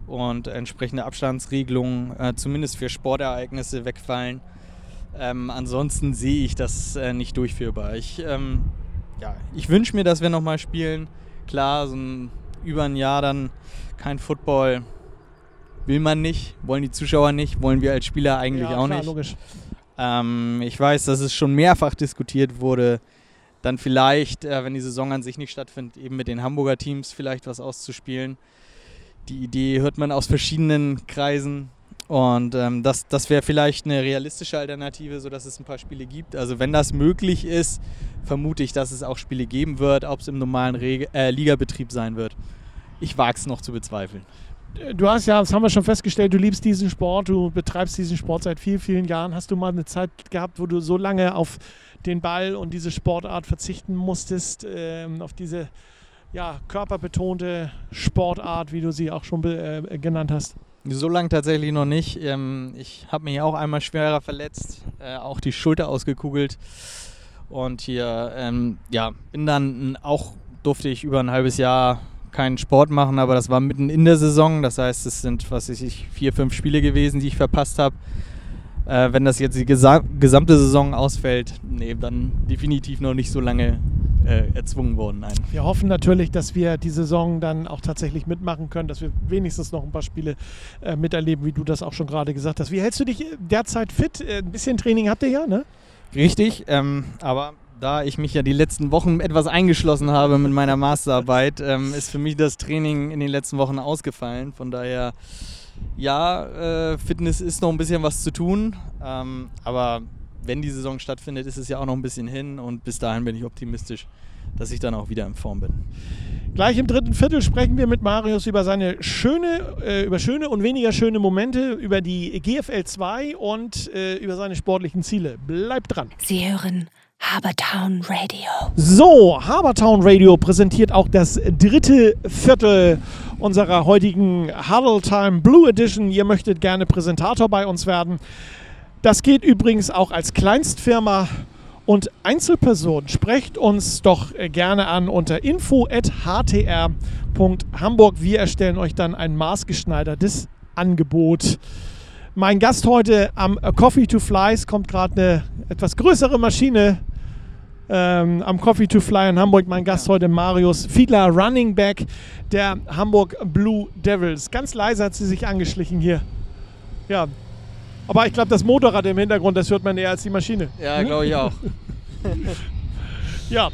und entsprechende Abstandsregelungen äh, zumindest für Sportereignisse wegfallen. Ähm, ansonsten sehe ich das äh, nicht durchführbar. Ich, ähm, ja, ich wünsche mir, dass wir nochmal spielen. Klar, so ein, über ein Jahr dann kein Football will man nicht, wollen die Zuschauer nicht, wollen wir als Spieler eigentlich ja, auch klar, nicht. logisch. Ähm, ich weiß, dass es schon mehrfach diskutiert wurde, dann vielleicht, äh, wenn die Saison an sich nicht stattfindet, eben mit den Hamburger Teams vielleicht was auszuspielen. Die Idee hört man aus verschiedenen Kreisen. Und ähm, das, das wäre vielleicht eine realistische Alternative, sodass es ein paar Spiele gibt. Also wenn das möglich ist, vermute ich, dass es auch Spiele geben wird, ob es im normalen Reg äh, Ligabetrieb sein wird. Ich wage es noch zu bezweifeln. Du hast ja, das haben wir schon festgestellt, du liebst diesen Sport, du betreibst diesen Sport seit vielen, vielen Jahren. Hast du mal eine Zeit gehabt, wo du so lange auf den Ball und diese Sportart verzichten musstest, ähm, auf diese ja, körperbetonte Sportart, wie du sie auch schon äh, genannt hast? So lange tatsächlich noch nicht. Ähm, ich habe mich auch einmal schwerer verletzt, äh, auch die Schulter ausgekugelt. Und hier, ähm, ja, bin dann auch, durfte ich über ein halbes Jahr keinen Sport machen, aber das war mitten in der Saison. Das heißt, es sind, was weiß ich, vier, fünf Spiele gewesen, die ich verpasst habe. Äh, wenn das jetzt die gesa gesamte Saison ausfällt, nee, dann definitiv noch nicht so lange äh, erzwungen worden. Nein. Wir hoffen natürlich, dass wir die Saison dann auch tatsächlich mitmachen können, dass wir wenigstens noch ein paar Spiele äh, miterleben, wie du das auch schon gerade gesagt hast. Wie hältst du dich äh, derzeit fit? Äh, ein bisschen Training habt ihr ja, ne? Richtig, ähm, aber da ich mich ja die letzten Wochen etwas eingeschlossen habe mit meiner Masterarbeit, ähm, ist für mich das Training in den letzten Wochen ausgefallen. Von daher, ja, äh, Fitness ist noch ein bisschen was zu tun, ähm, aber wenn die Saison stattfindet, ist es ja auch noch ein bisschen hin und bis dahin bin ich optimistisch, dass ich dann auch wieder in Form bin. Gleich im dritten Viertel sprechen wir mit Marius über seine schöne, äh, über schöne und weniger schöne Momente, über die GFL 2 und äh, über seine sportlichen Ziele. Bleibt dran. Sie hören Habertown Radio. So, Habertown Radio präsentiert auch das dritte Viertel unserer heutigen Huddle Time Blue Edition. Ihr möchtet gerne Präsentator bei uns werden. Das geht übrigens auch als Kleinstfirma und Einzelperson. Sprecht uns doch gerne an unter info.htr.hamburg. Wir erstellen euch dann ein maßgeschneidertes Angebot. Mein Gast heute am Coffee to Flies kommt gerade eine etwas größere Maschine ähm, am Coffee to Fly in Hamburg. Mein Gast heute Marius Fiedler, Running Back der Hamburg Blue Devils. Ganz leise hat sie sich angeschlichen hier. Ja, aber ich glaube, das Motorrad im Hintergrund, das hört man eher als die Maschine. Ja, glaube ich auch. Ja.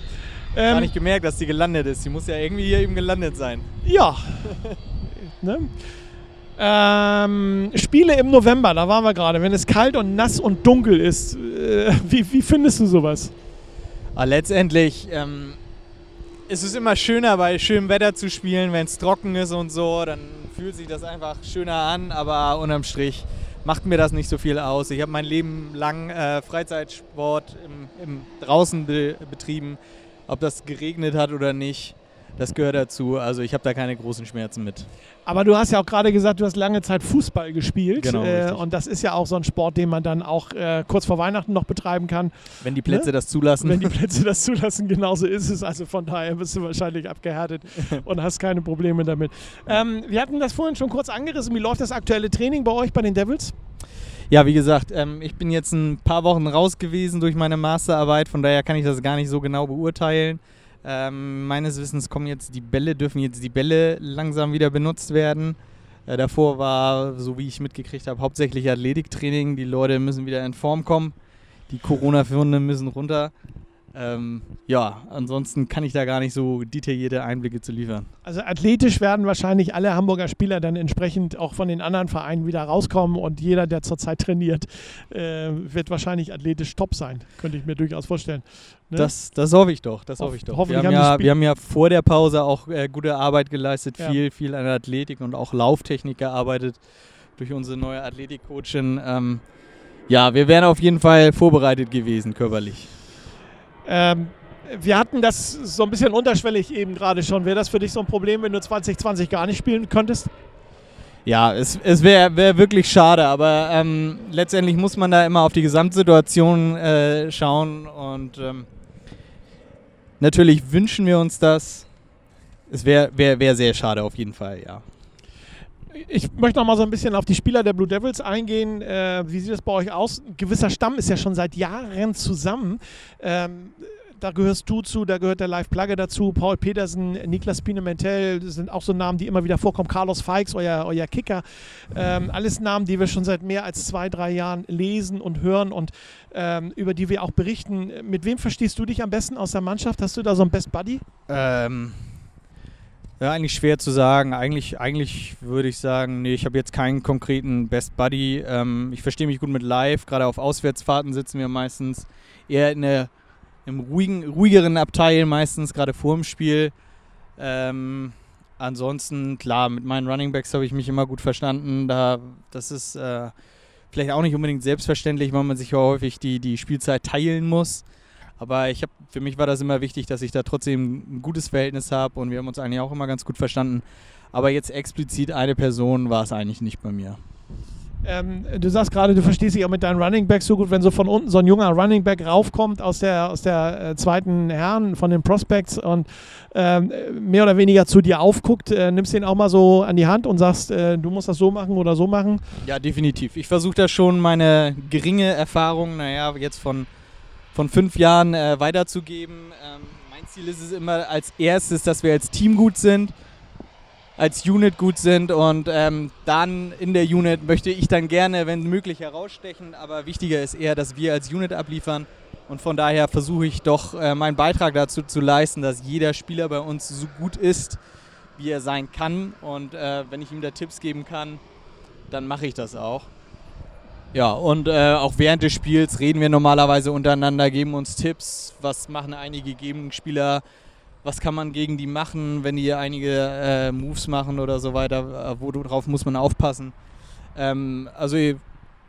Gar Ähm, nicht gemerkt, dass die gelandet ist. Die muss ja irgendwie hier eben gelandet sein. ja. ne? Ähm, Spiele im November, da waren wir gerade. Wenn es kalt und nass und dunkel ist, äh, wie, wie findest du sowas? Aber letztendlich ähm, ist es immer schöner, bei schönem Wetter zu spielen, wenn es trocken ist und so. Dann fühlt sich das einfach schöner an, aber unterm Strich macht mir das nicht so viel aus. Ich habe mein Leben lang äh, Freizeitsport im, im draußen be betrieben. Ob das geregnet hat oder nicht, das gehört dazu. Also ich habe da keine großen Schmerzen mit. Aber du hast ja auch gerade gesagt, du hast lange Zeit Fußball gespielt. Genau, äh, und das ist ja auch so ein Sport, den man dann auch äh, kurz vor Weihnachten noch betreiben kann. Wenn die Plätze das zulassen. Wenn die Plätze das zulassen, genauso ist es. Also von daher bist du wahrscheinlich abgehärtet und hast keine Probleme damit. Ähm, wir hatten das vorhin schon kurz angerissen. Wie läuft das aktuelle Training bei euch bei den Devils? Ja, wie gesagt, ähm, ich bin jetzt ein paar Wochen raus gewesen durch meine Masterarbeit, von daher kann ich das gar nicht so genau beurteilen. Ähm, meines Wissens kommen jetzt die Bälle, dürfen jetzt die Bälle langsam wieder benutzt werden. Äh, davor war, so wie ich mitgekriegt habe, hauptsächlich Athletiktraining. Die Leute müssen wieder in Form kommen. Die Corona-Firmen müssen runter. Ähm, ja, ansonsten kann ich da gar nicht so detaillierte Einblicke zu liefern. Also athletisch werden wahrscheinlich alle Hamburger Spieler dann entsprechend auch von den anderen Vereinen wieder rauskommen und jeder, der zurzeit trainiert, äh, wird wahrscheinlich athletisch top sein. Könnte ich mir durchaus vorstellen. Ne? Das, das hoffe ich doch. Das Hoff- hoffe ich doch. Wir haben, haben ja, wir haben ja vor der Pause auch äh, gute Arbeit geleistet, Ja. viel, viel an der Athletik und auch Lauftechnik gearbeitet durch unsere neue Athletikcoachin. Ähm, ja, wir wären auf jeden Fall vorbereitet gewesen körperlich. Ähm, wir hatten das so ein bisschen unterschwellig eben gerade schon. Wäre das für dich so ein Problem, wenn du 2020 gar nicht spielen könntest? Ja, es, es wäre wär wirklich schade, aber ähm, letztendlich muss man da immer auf die Gesamtsituation äh, schauen und ähm, natürlich wünschen wir uns das. Es wäre wär, wär sehr schade auf jeden Fall, ja. Ich möchte noch mal so ein bisschen auf die Spieler der Blue Devils eingehen. Äh, wie sieht das bei euch aus? Ein gewisser Stamm ist ja schon seit Jahren zusammen. Ähm, da gehörst du zu, da gehört der Live Plugge dazu, Paul Petersen, Niklas Pinementel, sind auch so Namen, die immer wieder vorkommen. Carlos Feix, euer, euer Kicker. Ähm, alles Namen, die wir schon seit mehr als zwei, drei Jahren lesen und hören und ähm, über die wir auch berichten. Mit wem verstehst du dich am besten aus der Mannschaft? Hast du da so einen Best Buddy? Ähm, ja, eigentlich schwer zu sagen. Eigentlich, eigentlich würde ich sagen, nee, ich habe jetzt keinen konkreten Best Buddy. Ähm, ich verstehe mich gut mit Live. Gerade auf Auswärtsfahrten sitzen wir meistens eher in der, im ruhigen, ruhigeren Abteil, meistens gerade vor dem Spiel. Ähm, ansonsten, klar, mit meinen Runningbacks habe ich mich immer gut verstanden. Da, das ist äh, vielleicht auch nicht unbedingt selbstverständlich, weil man sich ja häufig die, die Spielzeit teilen muss. Aber ich hab, für mich war das immer wichtig, dass ich da trotzdem ein gutes Verhältnis habe und wir haben uns eigentlich auch immer ganz gut verstanden. Aber jetzt explizit eine Person war es eigentlich nicht bei mir. Ähm, du sagst gerade, du verstehst dich auch mit deinen Running Backs so gut, wenn so von unten so ein junger Running Back raufkommt aus der, aus der äh, zweiten Herren von den Prospects und ähm, mehr oder weniger zu dir aufguckt, äh, nimmst den auch mal so an die Hand und sagst, äh, du musst das so machen oder so machen. Ja, definitiv. Ich versuche da schon meine geringe Erfahrung, naja, jetzt von, von fünf Jahren äh, weiterzugeben. Ähm, mein Ziel ist es immer als erstes, dass wir als Team gut sind, als Unit gut sind und ähm, dann in der Unit möchte ich dann gerne, wenn möglich, herausstechen. Aber wichtiger ist eher, dass wir als Unit abliefern. Und von daher versuche ich doch äh, meinen Beitrag dazu zu leisten, dass jeder Spieler bei uns so gut ist, wie er sein kann. Und äh, wenn ich ihm da Tipps geben kann, dann mache ich das auch. Ja, und äh, auch während des Spiels reden wir normalerweise untereinander, geben uns Tipps, was machen einige Gegenspieler, was kann man gegen die machen, wenn die einige äh, Moves machen oder so weiter, äh, worauf muss man aufpassen. Ähm, also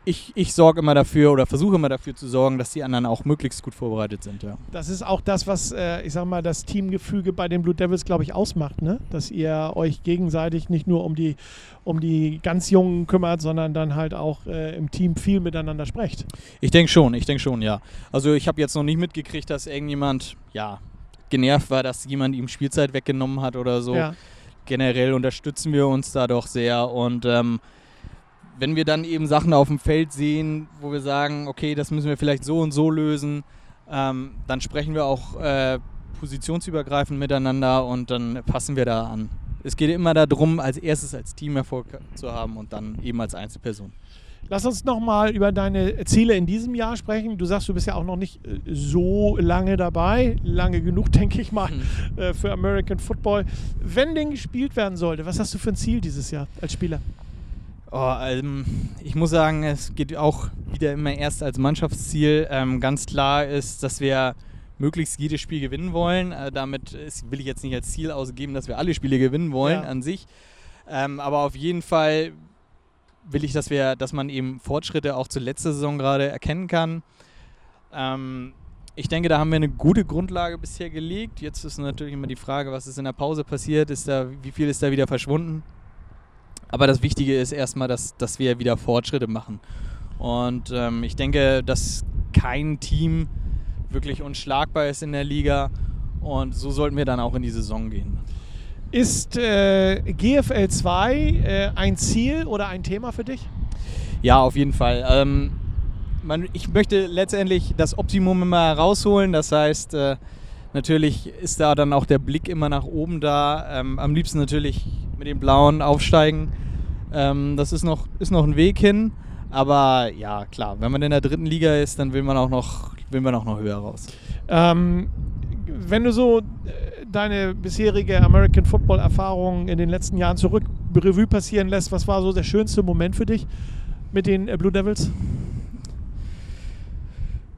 ich, ich sorge immer dafür oder versuche immer dafür zu sorgen, dass die anderen auch möglichst gut vorbereitet sind. Ja. Das ist auch das, was, äh, ich sag mal, das Teamgefüge bei den Blue Devils, glaube ich, ausmacht, ne? Dass ihr euch gegenseitig nicht nur um die, um die ganz Jungen kümmert, sondern dann halt auch äh, im Team viel miteinander sprecht. Ich denke schon, ich denke schon, ja. Also ich habe jetzt noch nicht mitgekriegt, dass irgendjemand, ja, genervt war, dass jemand ihm Spielzeit weggenommen hat oder so. Ja. Generell unterstützen wir uns da doch sehr und ähm, wenn wir dann eben Sachen auf dem Feld sehen, wo wir sagen, okay, das müssen wir vielleicht so und so lösen, ähm, dann sprechen wir auch äh, positionsübergreifend miteinander und dann passen wir da an. Es geht immer darum, als erstes als Team Erfolg zu haben und dann eben als Einzelperson. Lass uns nochmal über deine Ziele in diesem Jahr sprechen. Du sagst, du bist ja auch noch nicht äh, so lange dabei. Lange genug, denke ich mal, Mhm. äh, für American Football. Wenn denn gespielt werden sollte, was hast du für ein Ziel dieses Jahr als Spieler? Oh, ähm, ich muss sagen, es geht auch wieder immer erst als Mannschaftsziel. Ähm, ganz klar ist, dass wir möglichst jedes Spiel gewinnen wollen. Äh, damit ist, will ich jetzt nicht als Ziel ausgeben, dass wir alle Spiele gewinnen wollen Ja. an sich. Ähm, aber auf jeden Fall will ich, dass wir, dass man eben Fortschritte auch zur letzten Saison gerade erkennen kann. Ähm, ich denke, da haben wir eine gute Grundlage bisher gelegt. Jetzt ist natürlich immer die Frage, was ist in der Pause passiert, ist da, wie viel ist da wieder verschwunden. Aber das Wichtige ist erstmal, dass, dass wir wieder Fortschritte machen. Und ähm, ich denke, dass kein Team wirklich unschlagbar ist in der Liga. Und so sollten wir dann auch in die Saison gehen. Ist äh, GFL 2 äh, ein Ziel oder ein Thema für dich? Ja, auf jeden Fall. Ähm, man, ich möchte letztendlich das Optimum immer rausholen. Das heißt, äh, natürlich ist da dann auch der Blick immer nach oben da. Ähm, am liebsten natürlich mit den Blauen aufsteigen. Ähm, das ist noch, ist noch ein Weg hin. Aber ja, klar, wenn man in der dritten Liga ist, dann will man auch noch, will man auch noch höher raus. Ähm, wenn du so äh, deine bisherige American Football Erfahrung in den letzten Jahren zurück Revue passieren lässt, was war so der schönste Moment für dich mit den äh, Blue Devils?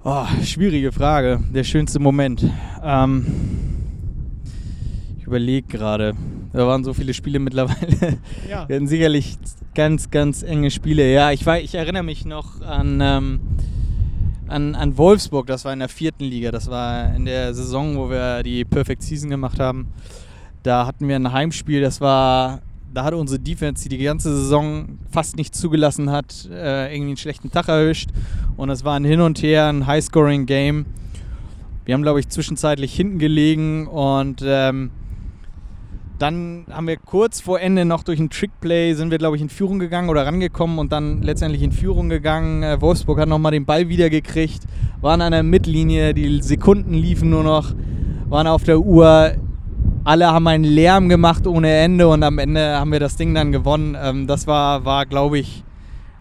Oh, schwierige Frage. Der schönste Moment. Ähm, ich überlege gerade. Da waren so viele Spiele mittlerweile. Ja. Wir hatten sicherlich ganz, ganz enge Spiele. Ja, ich, war, ich erinnere mich noch an, ähm, an, an Wolfsburg. Das war in der vierten Liga. Das war in der Saison, wo wir die Perfect Season gemacht haben. Da hatten wir ein Heimspiel. Das war. Da hatte unsere Defense, die die ganze Saison fast nicht zugelassen hat, äh, irgendwie einen schlechten Tag erwischt. Und es war ein Hin und Her, ein High-Scoring-Game. Wir haben, glaube ich, zwischenzeitlich hinten gelegen und ähm, dann haben wir kurz vor Ende noch durch ein Trickplay sind wir, glaube ich, in Führung gegangen oder rangekommen und dann letztendlich in Führung gegangen. Äh, Wolfsburg hat nochmal den Ball wiedergekriegt, waren an der Mittellinie, die Sekunden liefen nur noch, waren auf der Uhr. Alle haben einen Lärm gemacht ohne Ende und am Ende haben wir das Ding dann gewonnen. Ähm, das war, war glaube ich,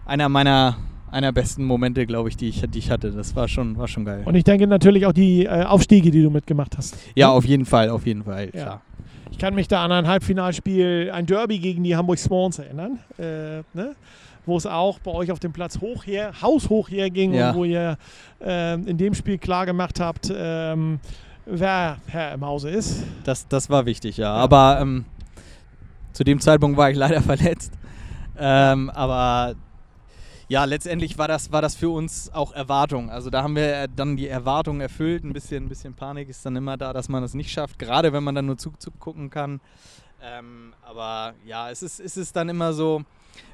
einer meiner einer besten Momente, glaube ich, die ich, die ich hatte. Das war schon, war schon geil. Und ich denke natürlich auch die äh, Aufstiege, die du mitgemacht hast. ja, auf jeden Fall, auf jeden Fall, Ja. klar. Ich kann mich da an ein Halbfinalspiel, ein Derby gegen die Hamburg Swans erinnern, äh, ne? wo es auch bei euch auf dem Platz hoch her, haushoch herging Ja. und wo ihr ähm, in dem Spiel klar gemacht habt, ähm, wer Herr im Hause ist. Das, das war wichtig, ja. Aber ähm, zu dem Zeitpunkt war ich leider verletzt. Ähm, aber ja, letztendlich war das, war das für uns auch Erwartung. Also da haben wir äh, dann die Erwartung erfüllt. Ein bisschen, ein bisschen Panik ist dann immer da, dass man das nicht schafft, gerade wenn man dann nur Zug gucken kann. Ähm, aber ja, es ist, es ist dann immer so,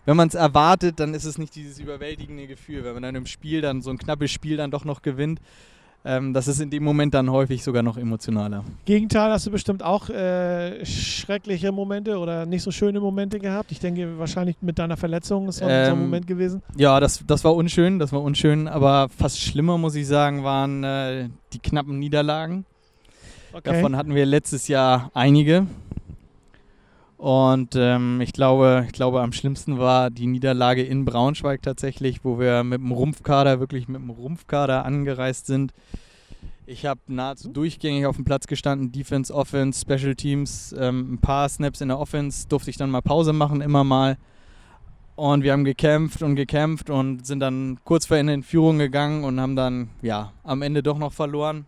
wenn man es erwartet, dann ist es nicht dieses überwältigende Gefühl. Wenn man dann im Spiel dann so ein knappes Spiel dann doch noch gewinnt, ähm, das ist in dem Moment dann häufig sogar noch emotionaler. Gegenteil hast du bestimmt auch äh, schreckliche Momente oder nicht so schöne Momente gehabt. Ich denke wahrscheinlich mit deiner Verletzung ist ein- so ein Ähm, Moment gewesen. Ja, das, das war unschön, das war unschön, aber fast schlimmer, muss ich sagen, waren äh, die knappen Niederlagen. Okay. Davon hatten wir letztes Jahr einige. Und ähm, ich, glaube, ich glaube, am schlimmsten war die Niederlage in Braunschweig tatsächlich, wo wir mit dem Rumpfkader, wirklich mit dem Rumpfkader angereist sind. Ich habe nahezu durchgängig auf dem Platz gestanden, Defense, Offense, Special Teams, ähm, ein paar Snaps in der Offense, durfte ich dann mal Pause machen, immer mal. Und wir haben gekämpft und gekämpft und sind dann kurz vor Ende in Führung gegangen und haben dann, ja, am Ende doch noch verloren.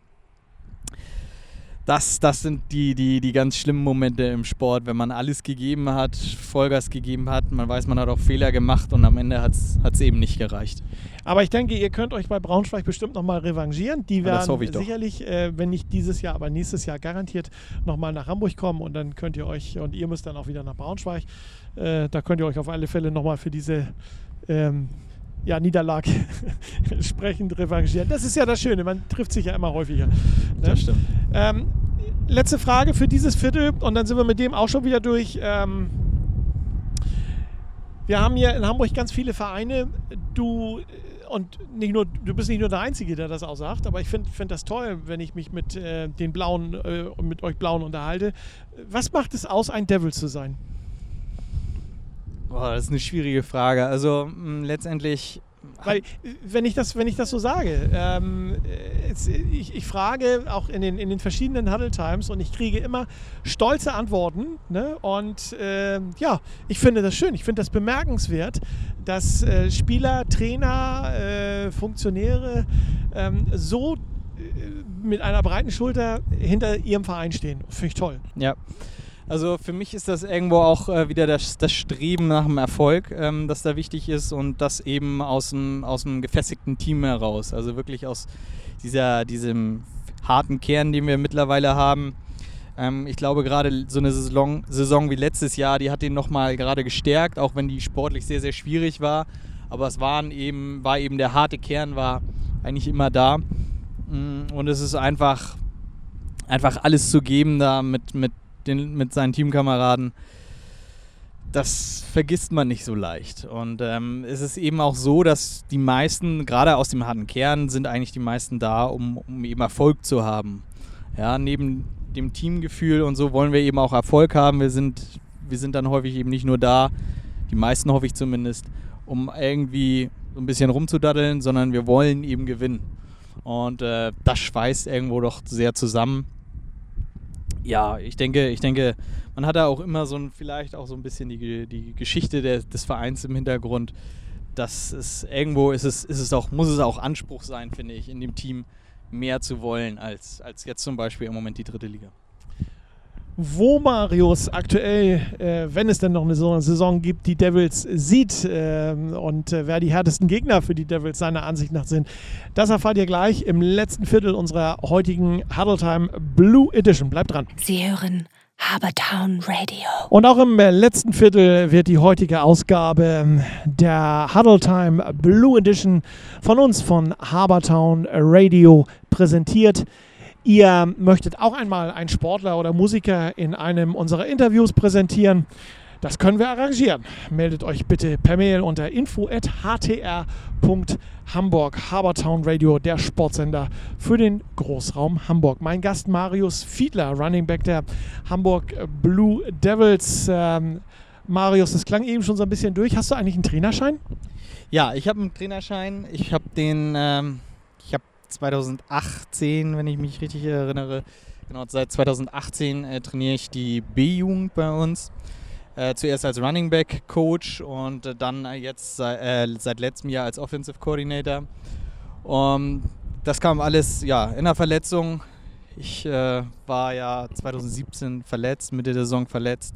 Das, das sind die, die, die ganz schlimmen Momente im Sport, wenn man alles gegeben hat, Vollgas gegeben hat, man weiß, man hat auch Fehler gemacht und am Ende hat es eben nicht gereicht. Aber ich denke, ihr könnt euch bei Braunschweig bestimmt nochmal revanchieren. Die werden hoffe ich doch. sicherlich, äh, wenn nicht dieses Jahr, aber nächstes Jahr garantiert nochmal nach Hamburg kommen und dann könnt ihr euch, und ihr müsst dann auch wieder nach Braunschweig, äh, da könnt ihr euch auf alle Fälle nochmal für diese ähm, ja, Niederlage entsprechend revanchieren. Das ist ja das Schöne, man trifft sich ja immer häufiger. Ne? Das stimmt. Ähm, letzte Frage für dieses Viertel und dann sind wir mit dem auch schon wieder durch. Ähm, wir haben hier in Hamburg ganz viele Vereine. Du äh, und nicht nur, du bist nicht nur der Einzige, der das auch sagt, aber ich finde find das toll, wenn ich mich mit äh, den Blauen äh, mit euch Blauen unterhalte. Was macht es aus, ein Devil zu sein? Boah, das ist eine schwierige Frage. Also mh, letztendlich Weil, wenn ich das, wenn ich das so sage, ähm, es, ich, ich frage auch in den, in den verschiedenen Huddle Times und ich kriege immer stolze Antworten. Ne? Und ähm, ja, ich finde das schön, ich finde das bemerkenswert, dass äh, Spieler, Trainer, äh, Funktionäre ähm, so äh, mit einer breiten Schulter hinter ihrem Verein stehen. Finde ich toll. Ja. Also für mich ist das irgendwo auch äh, wieder das, das Streben nach dem Erfolg, ähm, das da wichtig ist und das eben aus dem, aus dem gefestigten Team heraus. Also wirklich aus dieser, diesem harten Kern, den wir mittlerweile haben. Ähm, ich glaube gerade so eine Saison, Saison wie letztes Jahr, die hat den nochmal gerade gestärkt, auch wenn die sportlich sehr, sehr schwierig war. Aber es waren eben, war eben der harte Kern, war eigentlich immer da. Mm, Und es ist einfach, einfach alles zu geben da mit, mit den, mit seinen Teamkameraden, das vergisst man nicht so leicht. Und ähm, es ist eben auch so, dass die meisten, gerade aus dem harten Kern, sind eigentlich die meisten da, um, um eben Erfolg zu haben. Ja, neben dem Teamgefühl und so wollen wir eben auch Erfolg haben. Wir sind, wir sind dann häufig eben nicht nur da, die meisten hoffe ich zumindest, um irgendwie so ein bisschen rumzudaddeln, sondern wir wollen eben gewinnen. Und äh, das schweißt irgendwo doch sehr zusammen ja, ich denke, ich denke, man hat da auch immer so ein, vielleicht auch so ein bisschen die, die Geschichte der, des Vereins im Hintergrund. dass es irgendwo ist es, ist es auch, muss es auch Anspruch sein, finde ich, in dem Team mehr zu wollen als, als jetzt zum Beispiel im Moment die dritte Liga. Wo Marius aktuell, äh, wenn es denn noch eine so- Saison gibt, die Devils sieht ähm, und äh, wer die härtesten Gegner für die Devils seiner Ansicht nach sind, das erfahrt ihr gleich im letzten Viertel unserer heutigen Huddle Time Blue Edition. Bleibt dran. Sie hören Habertown Radio. Und auch im äh, letzten Viertel wird die heutige Ausgabe ähm, der Huddle Time Blue Edition von uns von Habertown Radio präsentiert. Ihr möchtet auch einmal einen Sportler oder Musiker in einem unserer Interviews präsentieren. Das können wir arrangieren. Meldet euch bitte per Mail unter info.htr.hamburg. Habertown Radio, der Sportsender für den Großraum Hamburg. Mein Gast Marius Fiedler, Running Back der Hamburg Blue Devils. Ähm, Marius, das klang eben schon so ein bisschen durch. Hast du eigentlich einen Trainerschein? Ja, ich habe einen Trainerschein. Ich habe den, ähm, ich habe 2018, wenn ich mich richtig erinnere, genau, seit 2018 äh, trainiere ich die B-Jugend bei uns. Äh, zuerst als Running Back Coach und äh, dann jetzt sei, äh, seit letztem Jahr als Offensive Coordinator. Um, das kam alles ja, in der Verletzung. Ich äh, war ja 2017 verletzt, Mitte der Saison verletzt.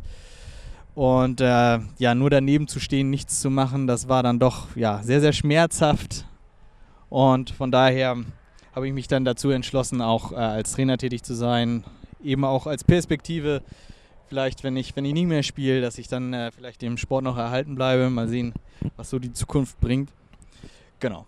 Und äh, ja, nur daneben zu stehen, nichts zu machen, das war dann doch ja, sehr, sehr schmerzhaft. Und von daher habe ich mich dann dazu entschlossen, auch äh, als Trainer tätig zu sein. Eben auch als Perspektive, vielleicht, wenn ich, wenn ich nie mehr spiele, dass ich dann äh, vielleicht dem Sport noch erhalten bleibe. Mal sehen, was so die Zukunft bringt. Genau.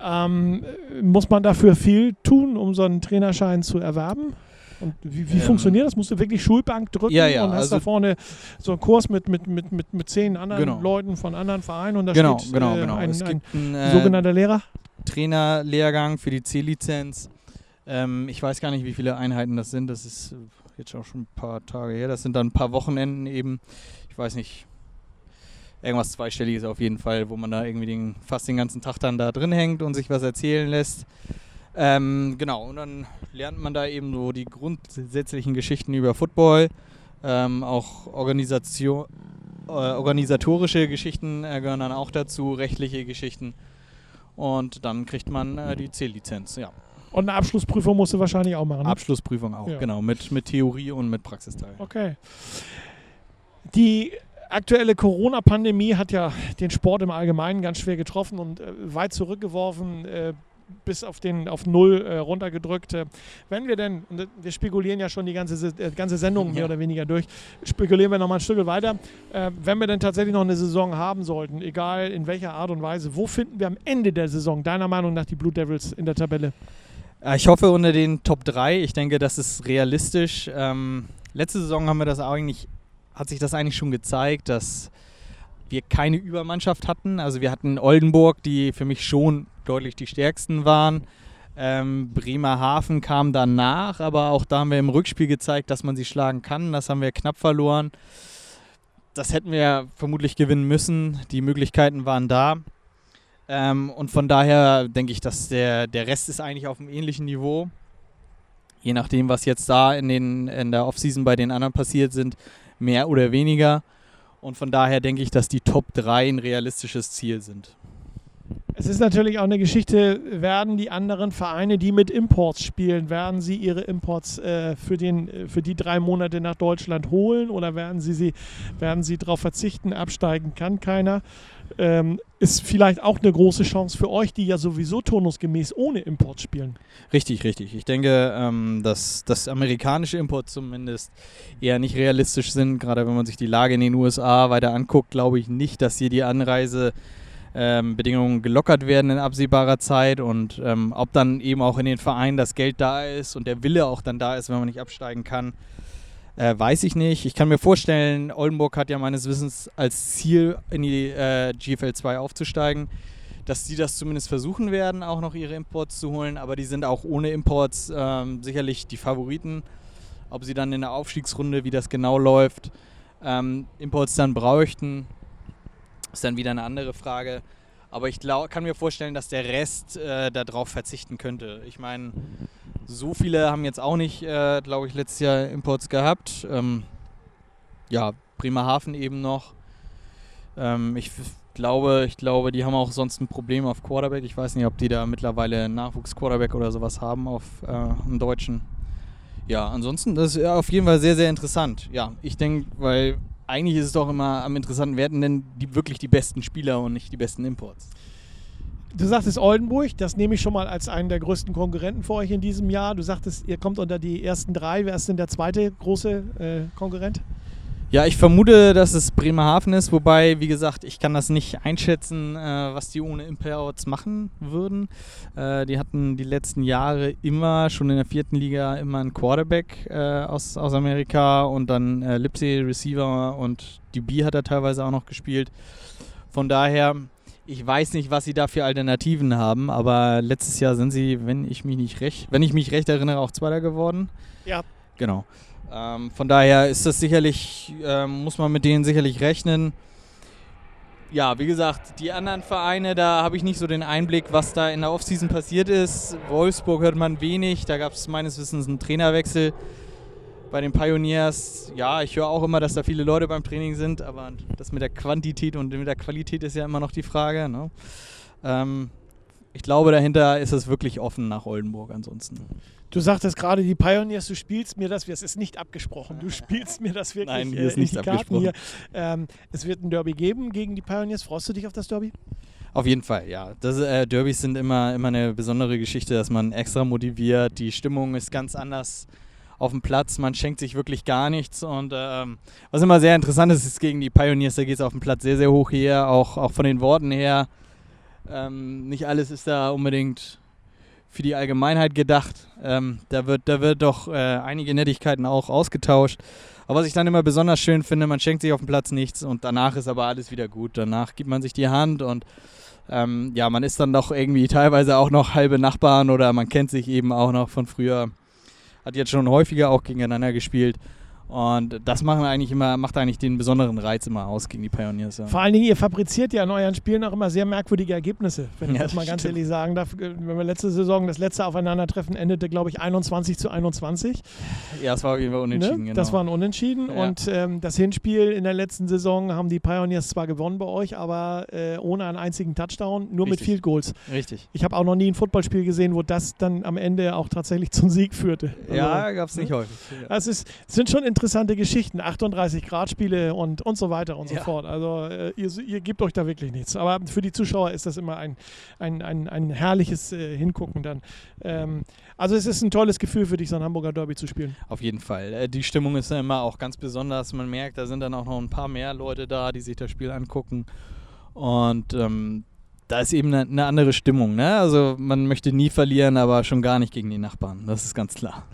Ähm, muss man dafür viel tun, um so einen Trainerschein zu erwerben? Und wie, wie Ähm, funktioniert das? Musst du wirklich Schulbank drücken Ja, ja, und hast also- da vorne so einen Kurs mit, mit, mit, mit, mit zehn anderen Genau. Leuten von anderen Vereinen und da genau, steht genau, äh, genau. ein, es ein gibt einen äh, sogenannter Lehrer? Trainerlehrgang für die C-Lizenz. Ähm, ich weiß gar nicht, wie viele Einheiten das sind. Das ist äh, jetzt auch schon ein paar Tage her. Das sind dann ein paar Wochenenden eben. Ich weiß nicht. Irgendwas zweistelliges auf jeden Fall, wo man da irgendwie den, fast den ganzen Tag dann da drin hängt und sich was erzählen lässt. Ähm, genau, und dann lernt man da eben so die grundsätzlichen Geschichten über Football, ähm, auch Organisation, äh, organisatorische Geschichten äh, gehören dann auch dazu, rechtliche Geschichten. Und dann kriegt man äh, die C-Lizenz, ja. Und eine Abschlussprüfung musst du wahrscheinlich auch machen. Ne? Abschlussprüfung auch, Ja. genau, mit, mit Theorie und mit Praxisteil. Okay. Die aktuelle Corona-Pandemie hat ja den Sport im Allgemeinen ganz schwer getroffen und äh, weit zurückgeworfen, äh, bis auf den auf Null äh, runtergedrückt. Äh, wenn wir denn, und wir spekulieren ja schon die ganze, äh, ganze Sendung mehr Ja. oder weniger durch, spekulieren wir nochmal ein Stück weiter. Äh, wenn wir denn tatsächlich noch eine Saison haben sollten, egal in welcher Art und Weise, wo finden wir am Ende der Saison deiner Meinung nach die Blue Devils in der Tabelle? Äh, Ich hoffe unter den Top 3. Ich denke, das ist realistisch. Ähm, letzte Saison haben wir das eigentlich, hat sich das eigentlich schon gezeigt, dass wir keine Übermannschaft hatten. Also wir hatten Oldenburg, die für mich schon deutlich die stärksten waren. Ähm, Bremerhaven kam danach, aber auch da haben wir im Rückspiel gezeigt, dass man sie schlagen kann. Das haben wir knapp verloren. Das hätten wir vermutlich gewinnen müssen. Die Möglichkeiten waren da. Ähm, und von daher denke ich, dass der, der Rest ist eigentlich auf einem ähnlichen Niveau. Je nachdem, was jetzt da in, den, in der Offseason bei den anderen passiert sind, mehr oder weniger. Und von daher denke ich, dass die Top 3 ein realistisches Ziel sind. Es ist natürlich auch eine Geschichte, werden die anderen Vereine, die mit Imports spielen, werden sie ihre Imports äh, für, den, äh, für die drei Monate nach Deutschland holen oder werden sie, sie, werden sie darauf verzichten? Absteigen kann keiner. Ähm, ist vielleicht auch eine große Chance für euch, die ja sowieso turnusgemäß ohne Import spielen. Richtig, richtig. Ich denke, ähm, dass, dass amerikanische Imports zumindest eher nicht realistisch sind. Gerade wenn man sich die Lage in den USA weiter anguckt, glaube ich nicht, dass hier die Anreise ähm, Bedingungen gelockert werden in absehbarer Zeit und ähm, ob dann eben auch in den Vereinen das Geld da ist und der Wille auch dann da ist, wenn man nicht absteigen kann, äh, weiß ich nicht. Ich kann mir vorstellen, Oldenburg hat ja meines Wissens als Ziel, in die äh, GFL 2 aufzusteigen, dass sie das zumindest versuchen werden, auch noch ihre Imports zu holen, aber die sind auch ohne Imports ähm, sicherlich die Favoriten. Ob sie dann in der Aufstiegsrunde, wie das genau läuft, ähm, Imports dann bräuchten, ist dann wieder eine andere Frage. Aber ich glaub, kann mir vorstellen, dass der Rest äh, darauf verzichten könnte. Ich meine, so viele haben jetzt auch nicht, äh, glaube ich, letztes Jahr Imports gehabt. Ähm, ja, Bremerhaven eben noch. Ähm, ich glaube, ich glaube, die haben auch sonst ein Problem auf Quarterback. Ich weiß nicht, ob die da mittlerweile Nachwuchs-Quarterback oder sowas haben auf äh, einem Deutschen. Ja, ansonsten, das ist auf jeden Fall sehr, sehr interessant. Ja, ich denke, weil eigentlich ist es doch immer am interessanten werden denn die wirklich die besten Spieler und nicht die besten Imports. Du sagtest Oldenburg, das nehme ich schon mal als einen der größten Konkurrenten für euch in diesem Jahr. Du sagtest, ihr kommt unter die ersten drei. Wer ist denn der zweite große äh, Konkurrent? Ja, ich vermute, dass es Bremerhaven ist, wobei, wie gesagt, ich kann das nicht einschätzen, äh, was die ohne Imports machen würden. Äh, die hatten die letzten Jahre immer, schon in der vierten Liga, immer einen Quarterback äh, aus, aus Amerika und dann äh, Lipsy Receiver und DB hat er teilweise auch noch gespielt. Von daher, ich weiß nicht, was sie da für Alternativen haben, aber letztes Jahr sind sie, wenn ich mich nicht recht, wenn ich mich recht erinnere, auch Zweiter geworden. Ja. Genau. Ähm, von daher ist das sicherlich, ähm, muss man mit denen sicherlich rechnen. Ja, wie gesagt, die anderen Vereine, da habe ich nicht so den Einblick, was da in der Offseason passiert ist. Wolfsburg hört man wenig, da gab es meines Wissens einen Trainerwechsel. Bei den Pioneers, ja, ich höre auch immer, dass da viele Leute beim Training sind, aber das mit der Quantität und mit der Qualität ist ja immer noch die Frage. Ne? Ähm, ich glaube, dahinter ist es wirklich offen nach Oldenburg ansonsten. Du sagtest gerade die Pioneers, du spielst mir das, es ist nicht abgesprochen, du spielst mir das wirklich Nein, hier ist äh, nicht abgesprochen. Hier. Ähm, es wird ein Derby geben gegen die Pioneers. Freust du dich auf das Derby? Auf jeden Fall, ja. Das, äh, Derbys sind immer, immer eine besondere Geschichte, dass man extra motiviert. Die Stimmung ist ganz anders auf dem Platz. Man schenkt sich wirklich gar nichts. Und ähm, was immer sehr interessant ist, ist gegen die Pioneers, da geht es auf dem Platz sehr, sehr hoch her, auch, auch von den Worten her. Ähm, nicht alles ist da unbedingt für die Allgemeinheit gedacht. Ähm, da, wird, da wird doch äh, einige Nettigkeiten auch ausgetauscht. Aber was ich dann immer besonders schön finde, man schenkt sich auf dem Platz nichts und danach ist aber alles wieder gut. Danach gibt man sich die Hand und ähm, ja, man ist dann doch irgendwie teilweise auch noch halbe Nachbarn oder man kennt sich eben auch noch von früher. Hat jetzt schon häufiger auch gegeneinander gespielt. Und das machen eigentlich immer, macht eigentlich den besonderen Reiz immer aus gegen die Pioneers. Ja. Vor allen Dingen, ihr fabriziert ja in euren Spielen auch immer sehr merkwürdige Ergebnisse, wenn ich ja, das mal ganz ehrlich sagen darf. Wenn wir letzte Saison das letzte Aufeinandertreffen endete, glaube ich, 21 zu 21. Ja, es war auf jeden Fall unentschieden. Ne? Genau. Das war ein Unentschieden. Ja. Und ähm, das Hinspiel in der letzten Saison haben die Pioneers zwar gewonnen bei euch, aber äh, ohne einen einzigen Touchdown, nur Richtig. mit Field Goals. Richtig. Ich habe auch noch nie ein Footballspiel gesehen, wo das dann am Ende auch tatsächlich zum Sieg führte. Also, ja, gab es nicht ne? häufig. Es ist, sind schon interessante Geschichten. Geschichten, 38 Grad Spiele und, und so weiter und so ja. fort. Also äh, ihr, ihr gebt euch da wirklich nichts. Aber für die Zuschauer ist das immer ein, ein, ein, ein herrliches äh, Hingucken dann. Ähm, also es ist ein tolles Gefühl für dich, so ein Hamburger Derby zu spielen. Auf jeden Fall. Äh, die Stimmung ist ja immer auch ganz besonders. Man merkt, da sind dann auch noch ein paar mehr Leute da, die sich das Spiel angucken. Und ähm, da ist eben eine, eine andere Stimmung. Ne? Also man möchte nie verlieren, aber schon gar nicht gegen die Nachbarn. Das ist ganz klar.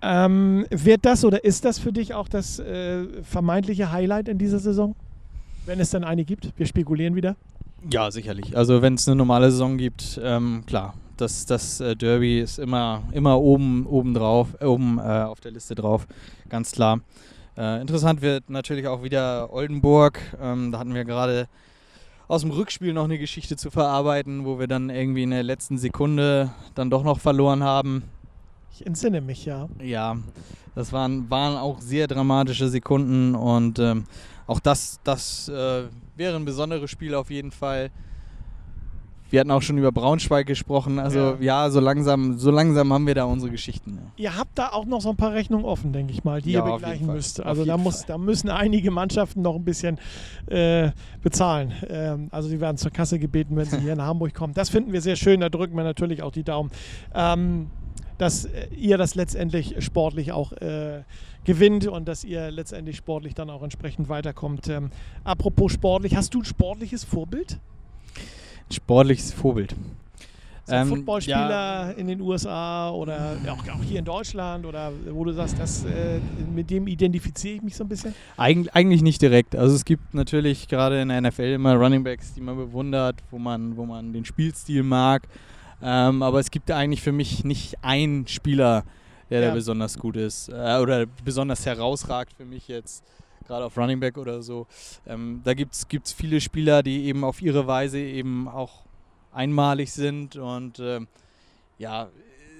Ähm, wird das oder ist das für dich auch das äh, vermeintliche Highlight in dieser Saison? Wenn es dann eine gibt, wir spekulieren wieder. Ja, sicherlich. Also wenn es eine normale Saison gibt, ähm, klar. Das, das äh, Derby ist immer, immer oben, oben drauf, äh, oben äh, auf der Liste drauf, ganz klar. Äh, interessant wird natürlich auch wieder Oldenburg. Ähm, da hatten wir gerade aus dem Rückspiel noch eine Geschichte zu verarbeiten, wo wir dann irgendwie in der letzten Sekunde dann doch noch verloren haben. Ich entsinne mich, ja. Ja, das waren, waren auch sehr dramatische Sekunden und ähm, auch das, das äh, wäre ein besonderes Spiel auf jeden Fall. Wir hatten auch schon über Braunschweig gesprochen. Also ja, ja so, langsam, so langsam haben wir da unsere Geschichten. Ihr habt da auch noch so ein paar Rechnungen offen, denke ich mal, die Ja, ihr begleichen müsst. Also da, muss, da müssen einige Mannschaften noch ein bisschen äh, bezahlen. Ähm, also die werden zur Kasse gebeten, wenn sie hier nach Hamburg kommen. Das finden wir sehr schön. Da drücken wir natürlich auch die Daumen. Ähm, dass äh, ihr das letztendlich sportlich auch äh, gewinnt und dass ihr letztendlich sportlich dann auch entsprechend weiterkommt. Ähm, apropos sportlich, hast du ein sportliches Vorbild? Sportliches Vorbild. So ein Ähm, Footballspieler in den USA oder auch, auch hier in Deutschland oder wo du sagst, das, äh, mit dem identifiziere ich mich so ein bisschen? Eig eigentlich nicht direkt. Also es gibt natürlich gerade in der NFL immer Runningbacks, die man bewundert, wo man, wo man den Spielstil mag. Ähm, aber es gibt eigentlich für mich nicht einen Spieler, der Ja. da besonders gut ist äh, oder besonders herausragt für mich jetzt, gerade auf Running Back oder so. Ähm, da gibt es viele Spieler, die eben auf ihre Weise eben auch einmalig sind und ähm, ja,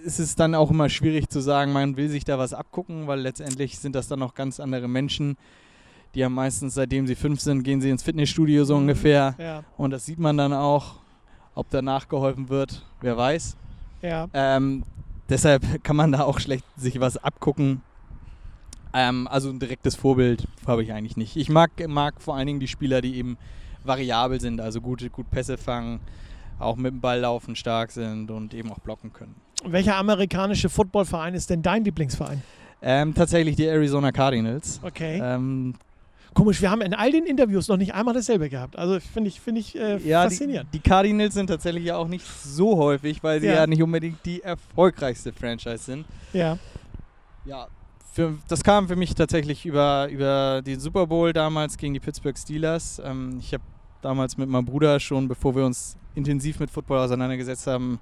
es ist dann auch immer schwierig zu sagen, man will sich da was abgucken, weil letztendlich sind das dann noch ganz andere Menschen. Die haben meistens, seitdem sie fünf sind, gehen sie ins Fitnessstudio so Mhm. ungefähr. Ja, Und das sieht man dann auch. Ob danach geholfen wird, wer weiß. ja. Ähm, deshalb kann man da auch schlecht sich was abgucken. Ähm, also ein direktes Vorbild habe ich eigentlich nicht. Ich mag, mag vor allen Dingen die Spieler, die eben variabel sind, also gut, gut Pässe fangen, auch mit dem Ball laufen stark sind und eben auch blocken können. Welcher amerikanische Footballverein ist denn dein Lieblingsverein? Ähm, tatsächlich die Arizona Cardinals. Okay. Ähm, Komisch, wir haben in all den Interviews noch nicht einmal dasselbe gehabt. Also finde ich, finde ich äh, ja, die, faszinierend. die Cardinals sind tatsächlich ja auch nicht so häufig, weil sie Ja. ja, nicht unbedingt die erfolgreichste Franchise sind. ja. Ja, für, das kam für mich tatsächlich über, über den Super Bowl damals gegen die Pittsburgh Steelers. Ähm, ich habe damals mit meinem Bruder schon, bevor wir uns intensiv mit Football auseinandergesetzt haben,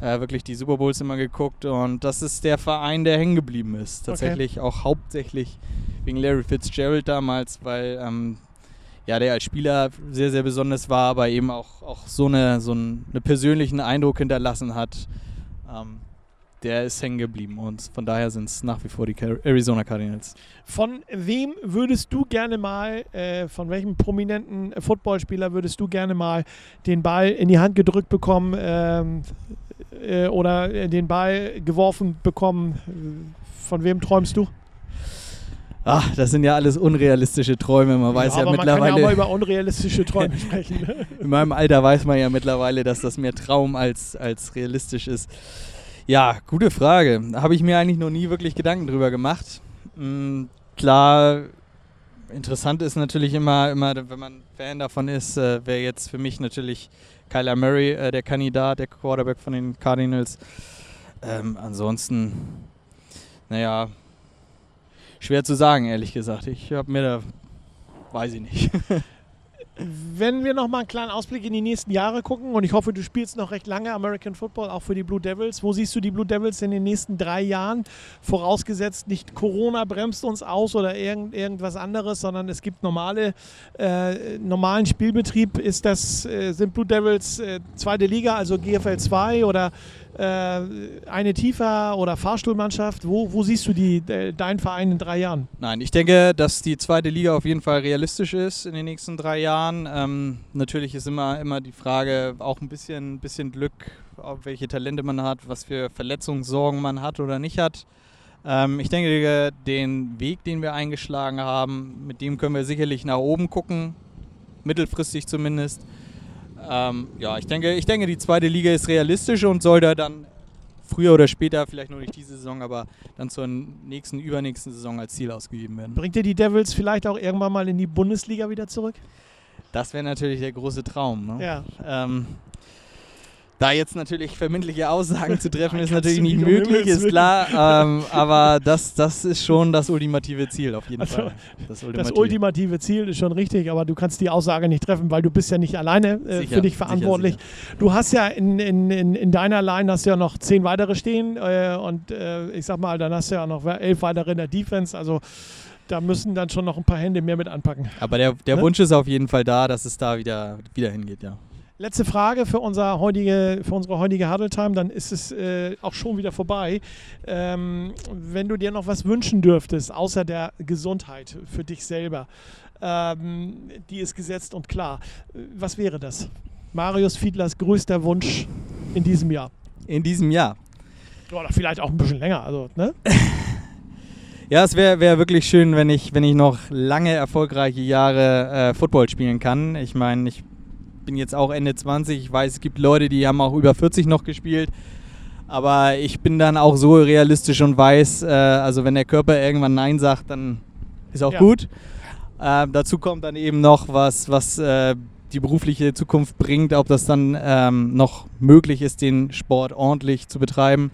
äh, wirklich die Super Bowls immer geguckt. Und das ist der Verein, der hängen geblieben ist. Tatsächlich auch hauptsächlich wegen Larry Fitzgerald damals, weil ähm, ja, der als Spieler sehr, sehr besonders war, aber eben auch, auch so, eine, so einen, einen persönlichen Eindruck hinterlassen hat. Ähm, der ist hängen geblieben und von daher sind es nach wie vor die Arizona Cardinals. Von wem würdest du gerne mal, äh, von welchem prominenten Footballspieler würdest du gerne mal den Ball in die Hand gedrückt bekommen ähm, äh, oder äh, den Ball geworfen bekommen? Von wem träumst du? Ach, das sind ja alles unrealistische Träume. Man weiß ja, aber man kann ja auch mal mittlerweile, über unrealistische Träume sprechen. ne? in meinem Alter weiß man ja mittlerweile, dass das mehr Traum als, als realistisch ist. Ja, gute Frage. Da habe ich mir eigentlich noch nie wirklich Gedanken drüber gemacht. Mm, klar, interessant ist natürlich immer, immer, wenn man Fan davon ist, äh, wäre jetzt für mich natürlich Kyler Murray äh, der Kandidat, der Quarterback von den Cardinals. Ähm, ansonsten, naja, schwer zu sagen, ehrlich gesagt. Ich habe mir da, weiß ich nicht. Wenn wir noch mal einen kleinen Ausblick in die nächsten Jahre gucken und ich hoffe, du spielst noch recht lange American Football, auch für die Blue Devils. Wo siehst du die Blue Devils in den nächsten drei Jahren? Vorausgesetzt, nicht Corona bremst uns aus oder irgend, irgendwas anderes, sondern es gibt normale, äh, normalen Spielbetrieb. Ist das, äh, sind Blue Devils äh, zweite Liga, also GFL 2 oder eine tiefer oder Fahrstuhlmannschaft? Wo, wo siehst du die, de, deinen Verein in drei Jahren? Nein, ich denke, dass die zweite Liga auf jeden Fall realistisch ist in den nächsten drei Jahren. Ähm, natürlich ist immer, immer die Frage, auch ein bisschen, bisschen Glück, auf welche Talente man hat, was für Verletzungssorgen man hat oder nicht hat. Ähm, ich denke, den Weg, den wir eingeschlagen haben, mit dem können wir sicherlich nach oben gucken, mittelfristig zumindest. Ähm, ja, ich denke, ich denke, die zweite Liga ist realistisch und sollte dann früher oder später, vielleicht noch nicht diese Saison, aber dann zur nächsten, übernächsten Saison als Ziel ausgegeben werden. Bringt ihr die Devils vielleicht auch irgendwann mal in die Bundesliga wieder zurück? Das wäre natürlich der große Traum. Ne? Ja. Ähm, Da jetzt natürlich verbindliche Aussagen zu treffen, ist natürlich nicht möglich, ist klar. Ähm, aber das, das ist schon das ultimative Ziel, auf jeden Also, Fall. Das Das ultimative Ziel ist schon richtig, aber du kannst die Aussage nicht treffen, weil du bist ja nicht alleine äh, Sicher, für dich sicher, verantwortlich. Du hast ja in, in, in, in deiner Line hast ja noch zehn weitere stehen äh, und äh, ich sag mal, dann hast du ja noch elf weitere in der Defense. Also da müssen dann schon noch ein paar Hände mehr mit anpacken. Aber der, der Ne? Wunsch ist auf jeden Fall da, dass es da wieder, wieder hingeht, ja. Letzte Frage für, unser heutige, für unsere heutige Huddle Time, dann ist es äh, auch schon wieder vorbei. Ähm, wenn du dir noch was wünschen dürftest, außer der Gesundheit für dich selber, ähm, die ist gesetzt und klar. Was wäre das? Marius Fiedlers größter Wunsch in diesem Jahr? In diesem Jahr. Oder vielleicht auch ein bisschen länger. Also, ne? Ja, es wäre wär wirklich schön, wenn ich, wenn ich noch lange erfolgreiche Jahre äh, Football spielen kann. Ich meine, ich bin jetzt auch Ende 20. Ich weiß, es gibt Leute, die haben auch über 40 noch gespielt. Aber ich bin dann auch so realistisch und weiß, äh, also wenn der Körper irgendwann Nein sagt, dann ist auch Ja. gut. Ähm, dazu kommt dann eben noch was, was äh, die berufliche Zukunft bringt, ob das dann ähm, noch möglich ist, den Sport ordentlich zu betreiben.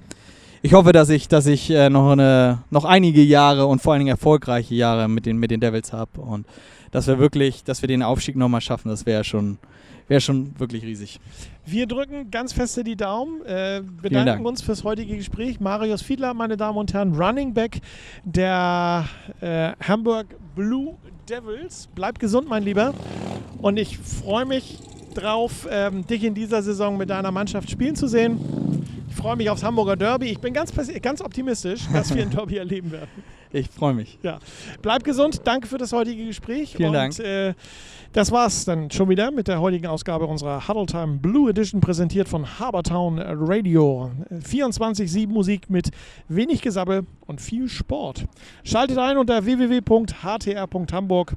Ich hoffe, dass ich, dass ich äh, noch, eine, noch einige Jahre und vor allen Dingen erfolgreiche Jahre mit den, mit den Devils habe und dass wir wirklich, dass wir den Aufstieg nochmal schaffen, das wäre schon, wäre schon wirklich riesig. Wir drücken ganz feste die Daumen, äh, Dank. bedanken uns fürs heutige Gespräch. Marius Fiedler, meine Damen und Herren, Running Back der äh, Hamburg Blue Devils. Bleib gesund, mein Lieber. Und ich freue mich drauf, ähm, dich in dieser Saison mit deiner Mannschaft spielen zu sehen. Ich freue mich aufs Hamburger Derby. Ich bin ganz, ganz optimistisch, dass wir ein Derby erleben werden. Ich freue mich. Ja. Bleib gesund. Danke für das heutige Gespräch. Vielen und, Dank. Äh, das war's dann schon wieder mit der heutigen Ausgabe unserer Huddle Time Blue Edition, präsentiert von Habertown Radio. Äh, 24-7 Musik mit wenig Gesabbel und viel Sport. Schaltet ein unter www.htr.hamburg.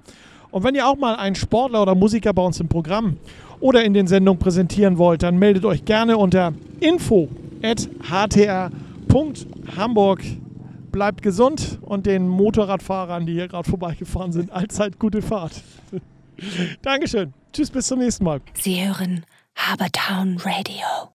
Und wenn ihr auch mal einen Sportler oder Musiker bei uns im Programm oder in den Sendungen präsentieren wollt, dann meldet euch gerne unter info.htr.hamburg. Bleibt gesund und den Motorradfahrern, die hier gerade vorbeigefahren sind, allzeit gute Fahrt. Dankeschön. Tschüss, bis zum nächsten Mal. Sie hören Habertown Radio.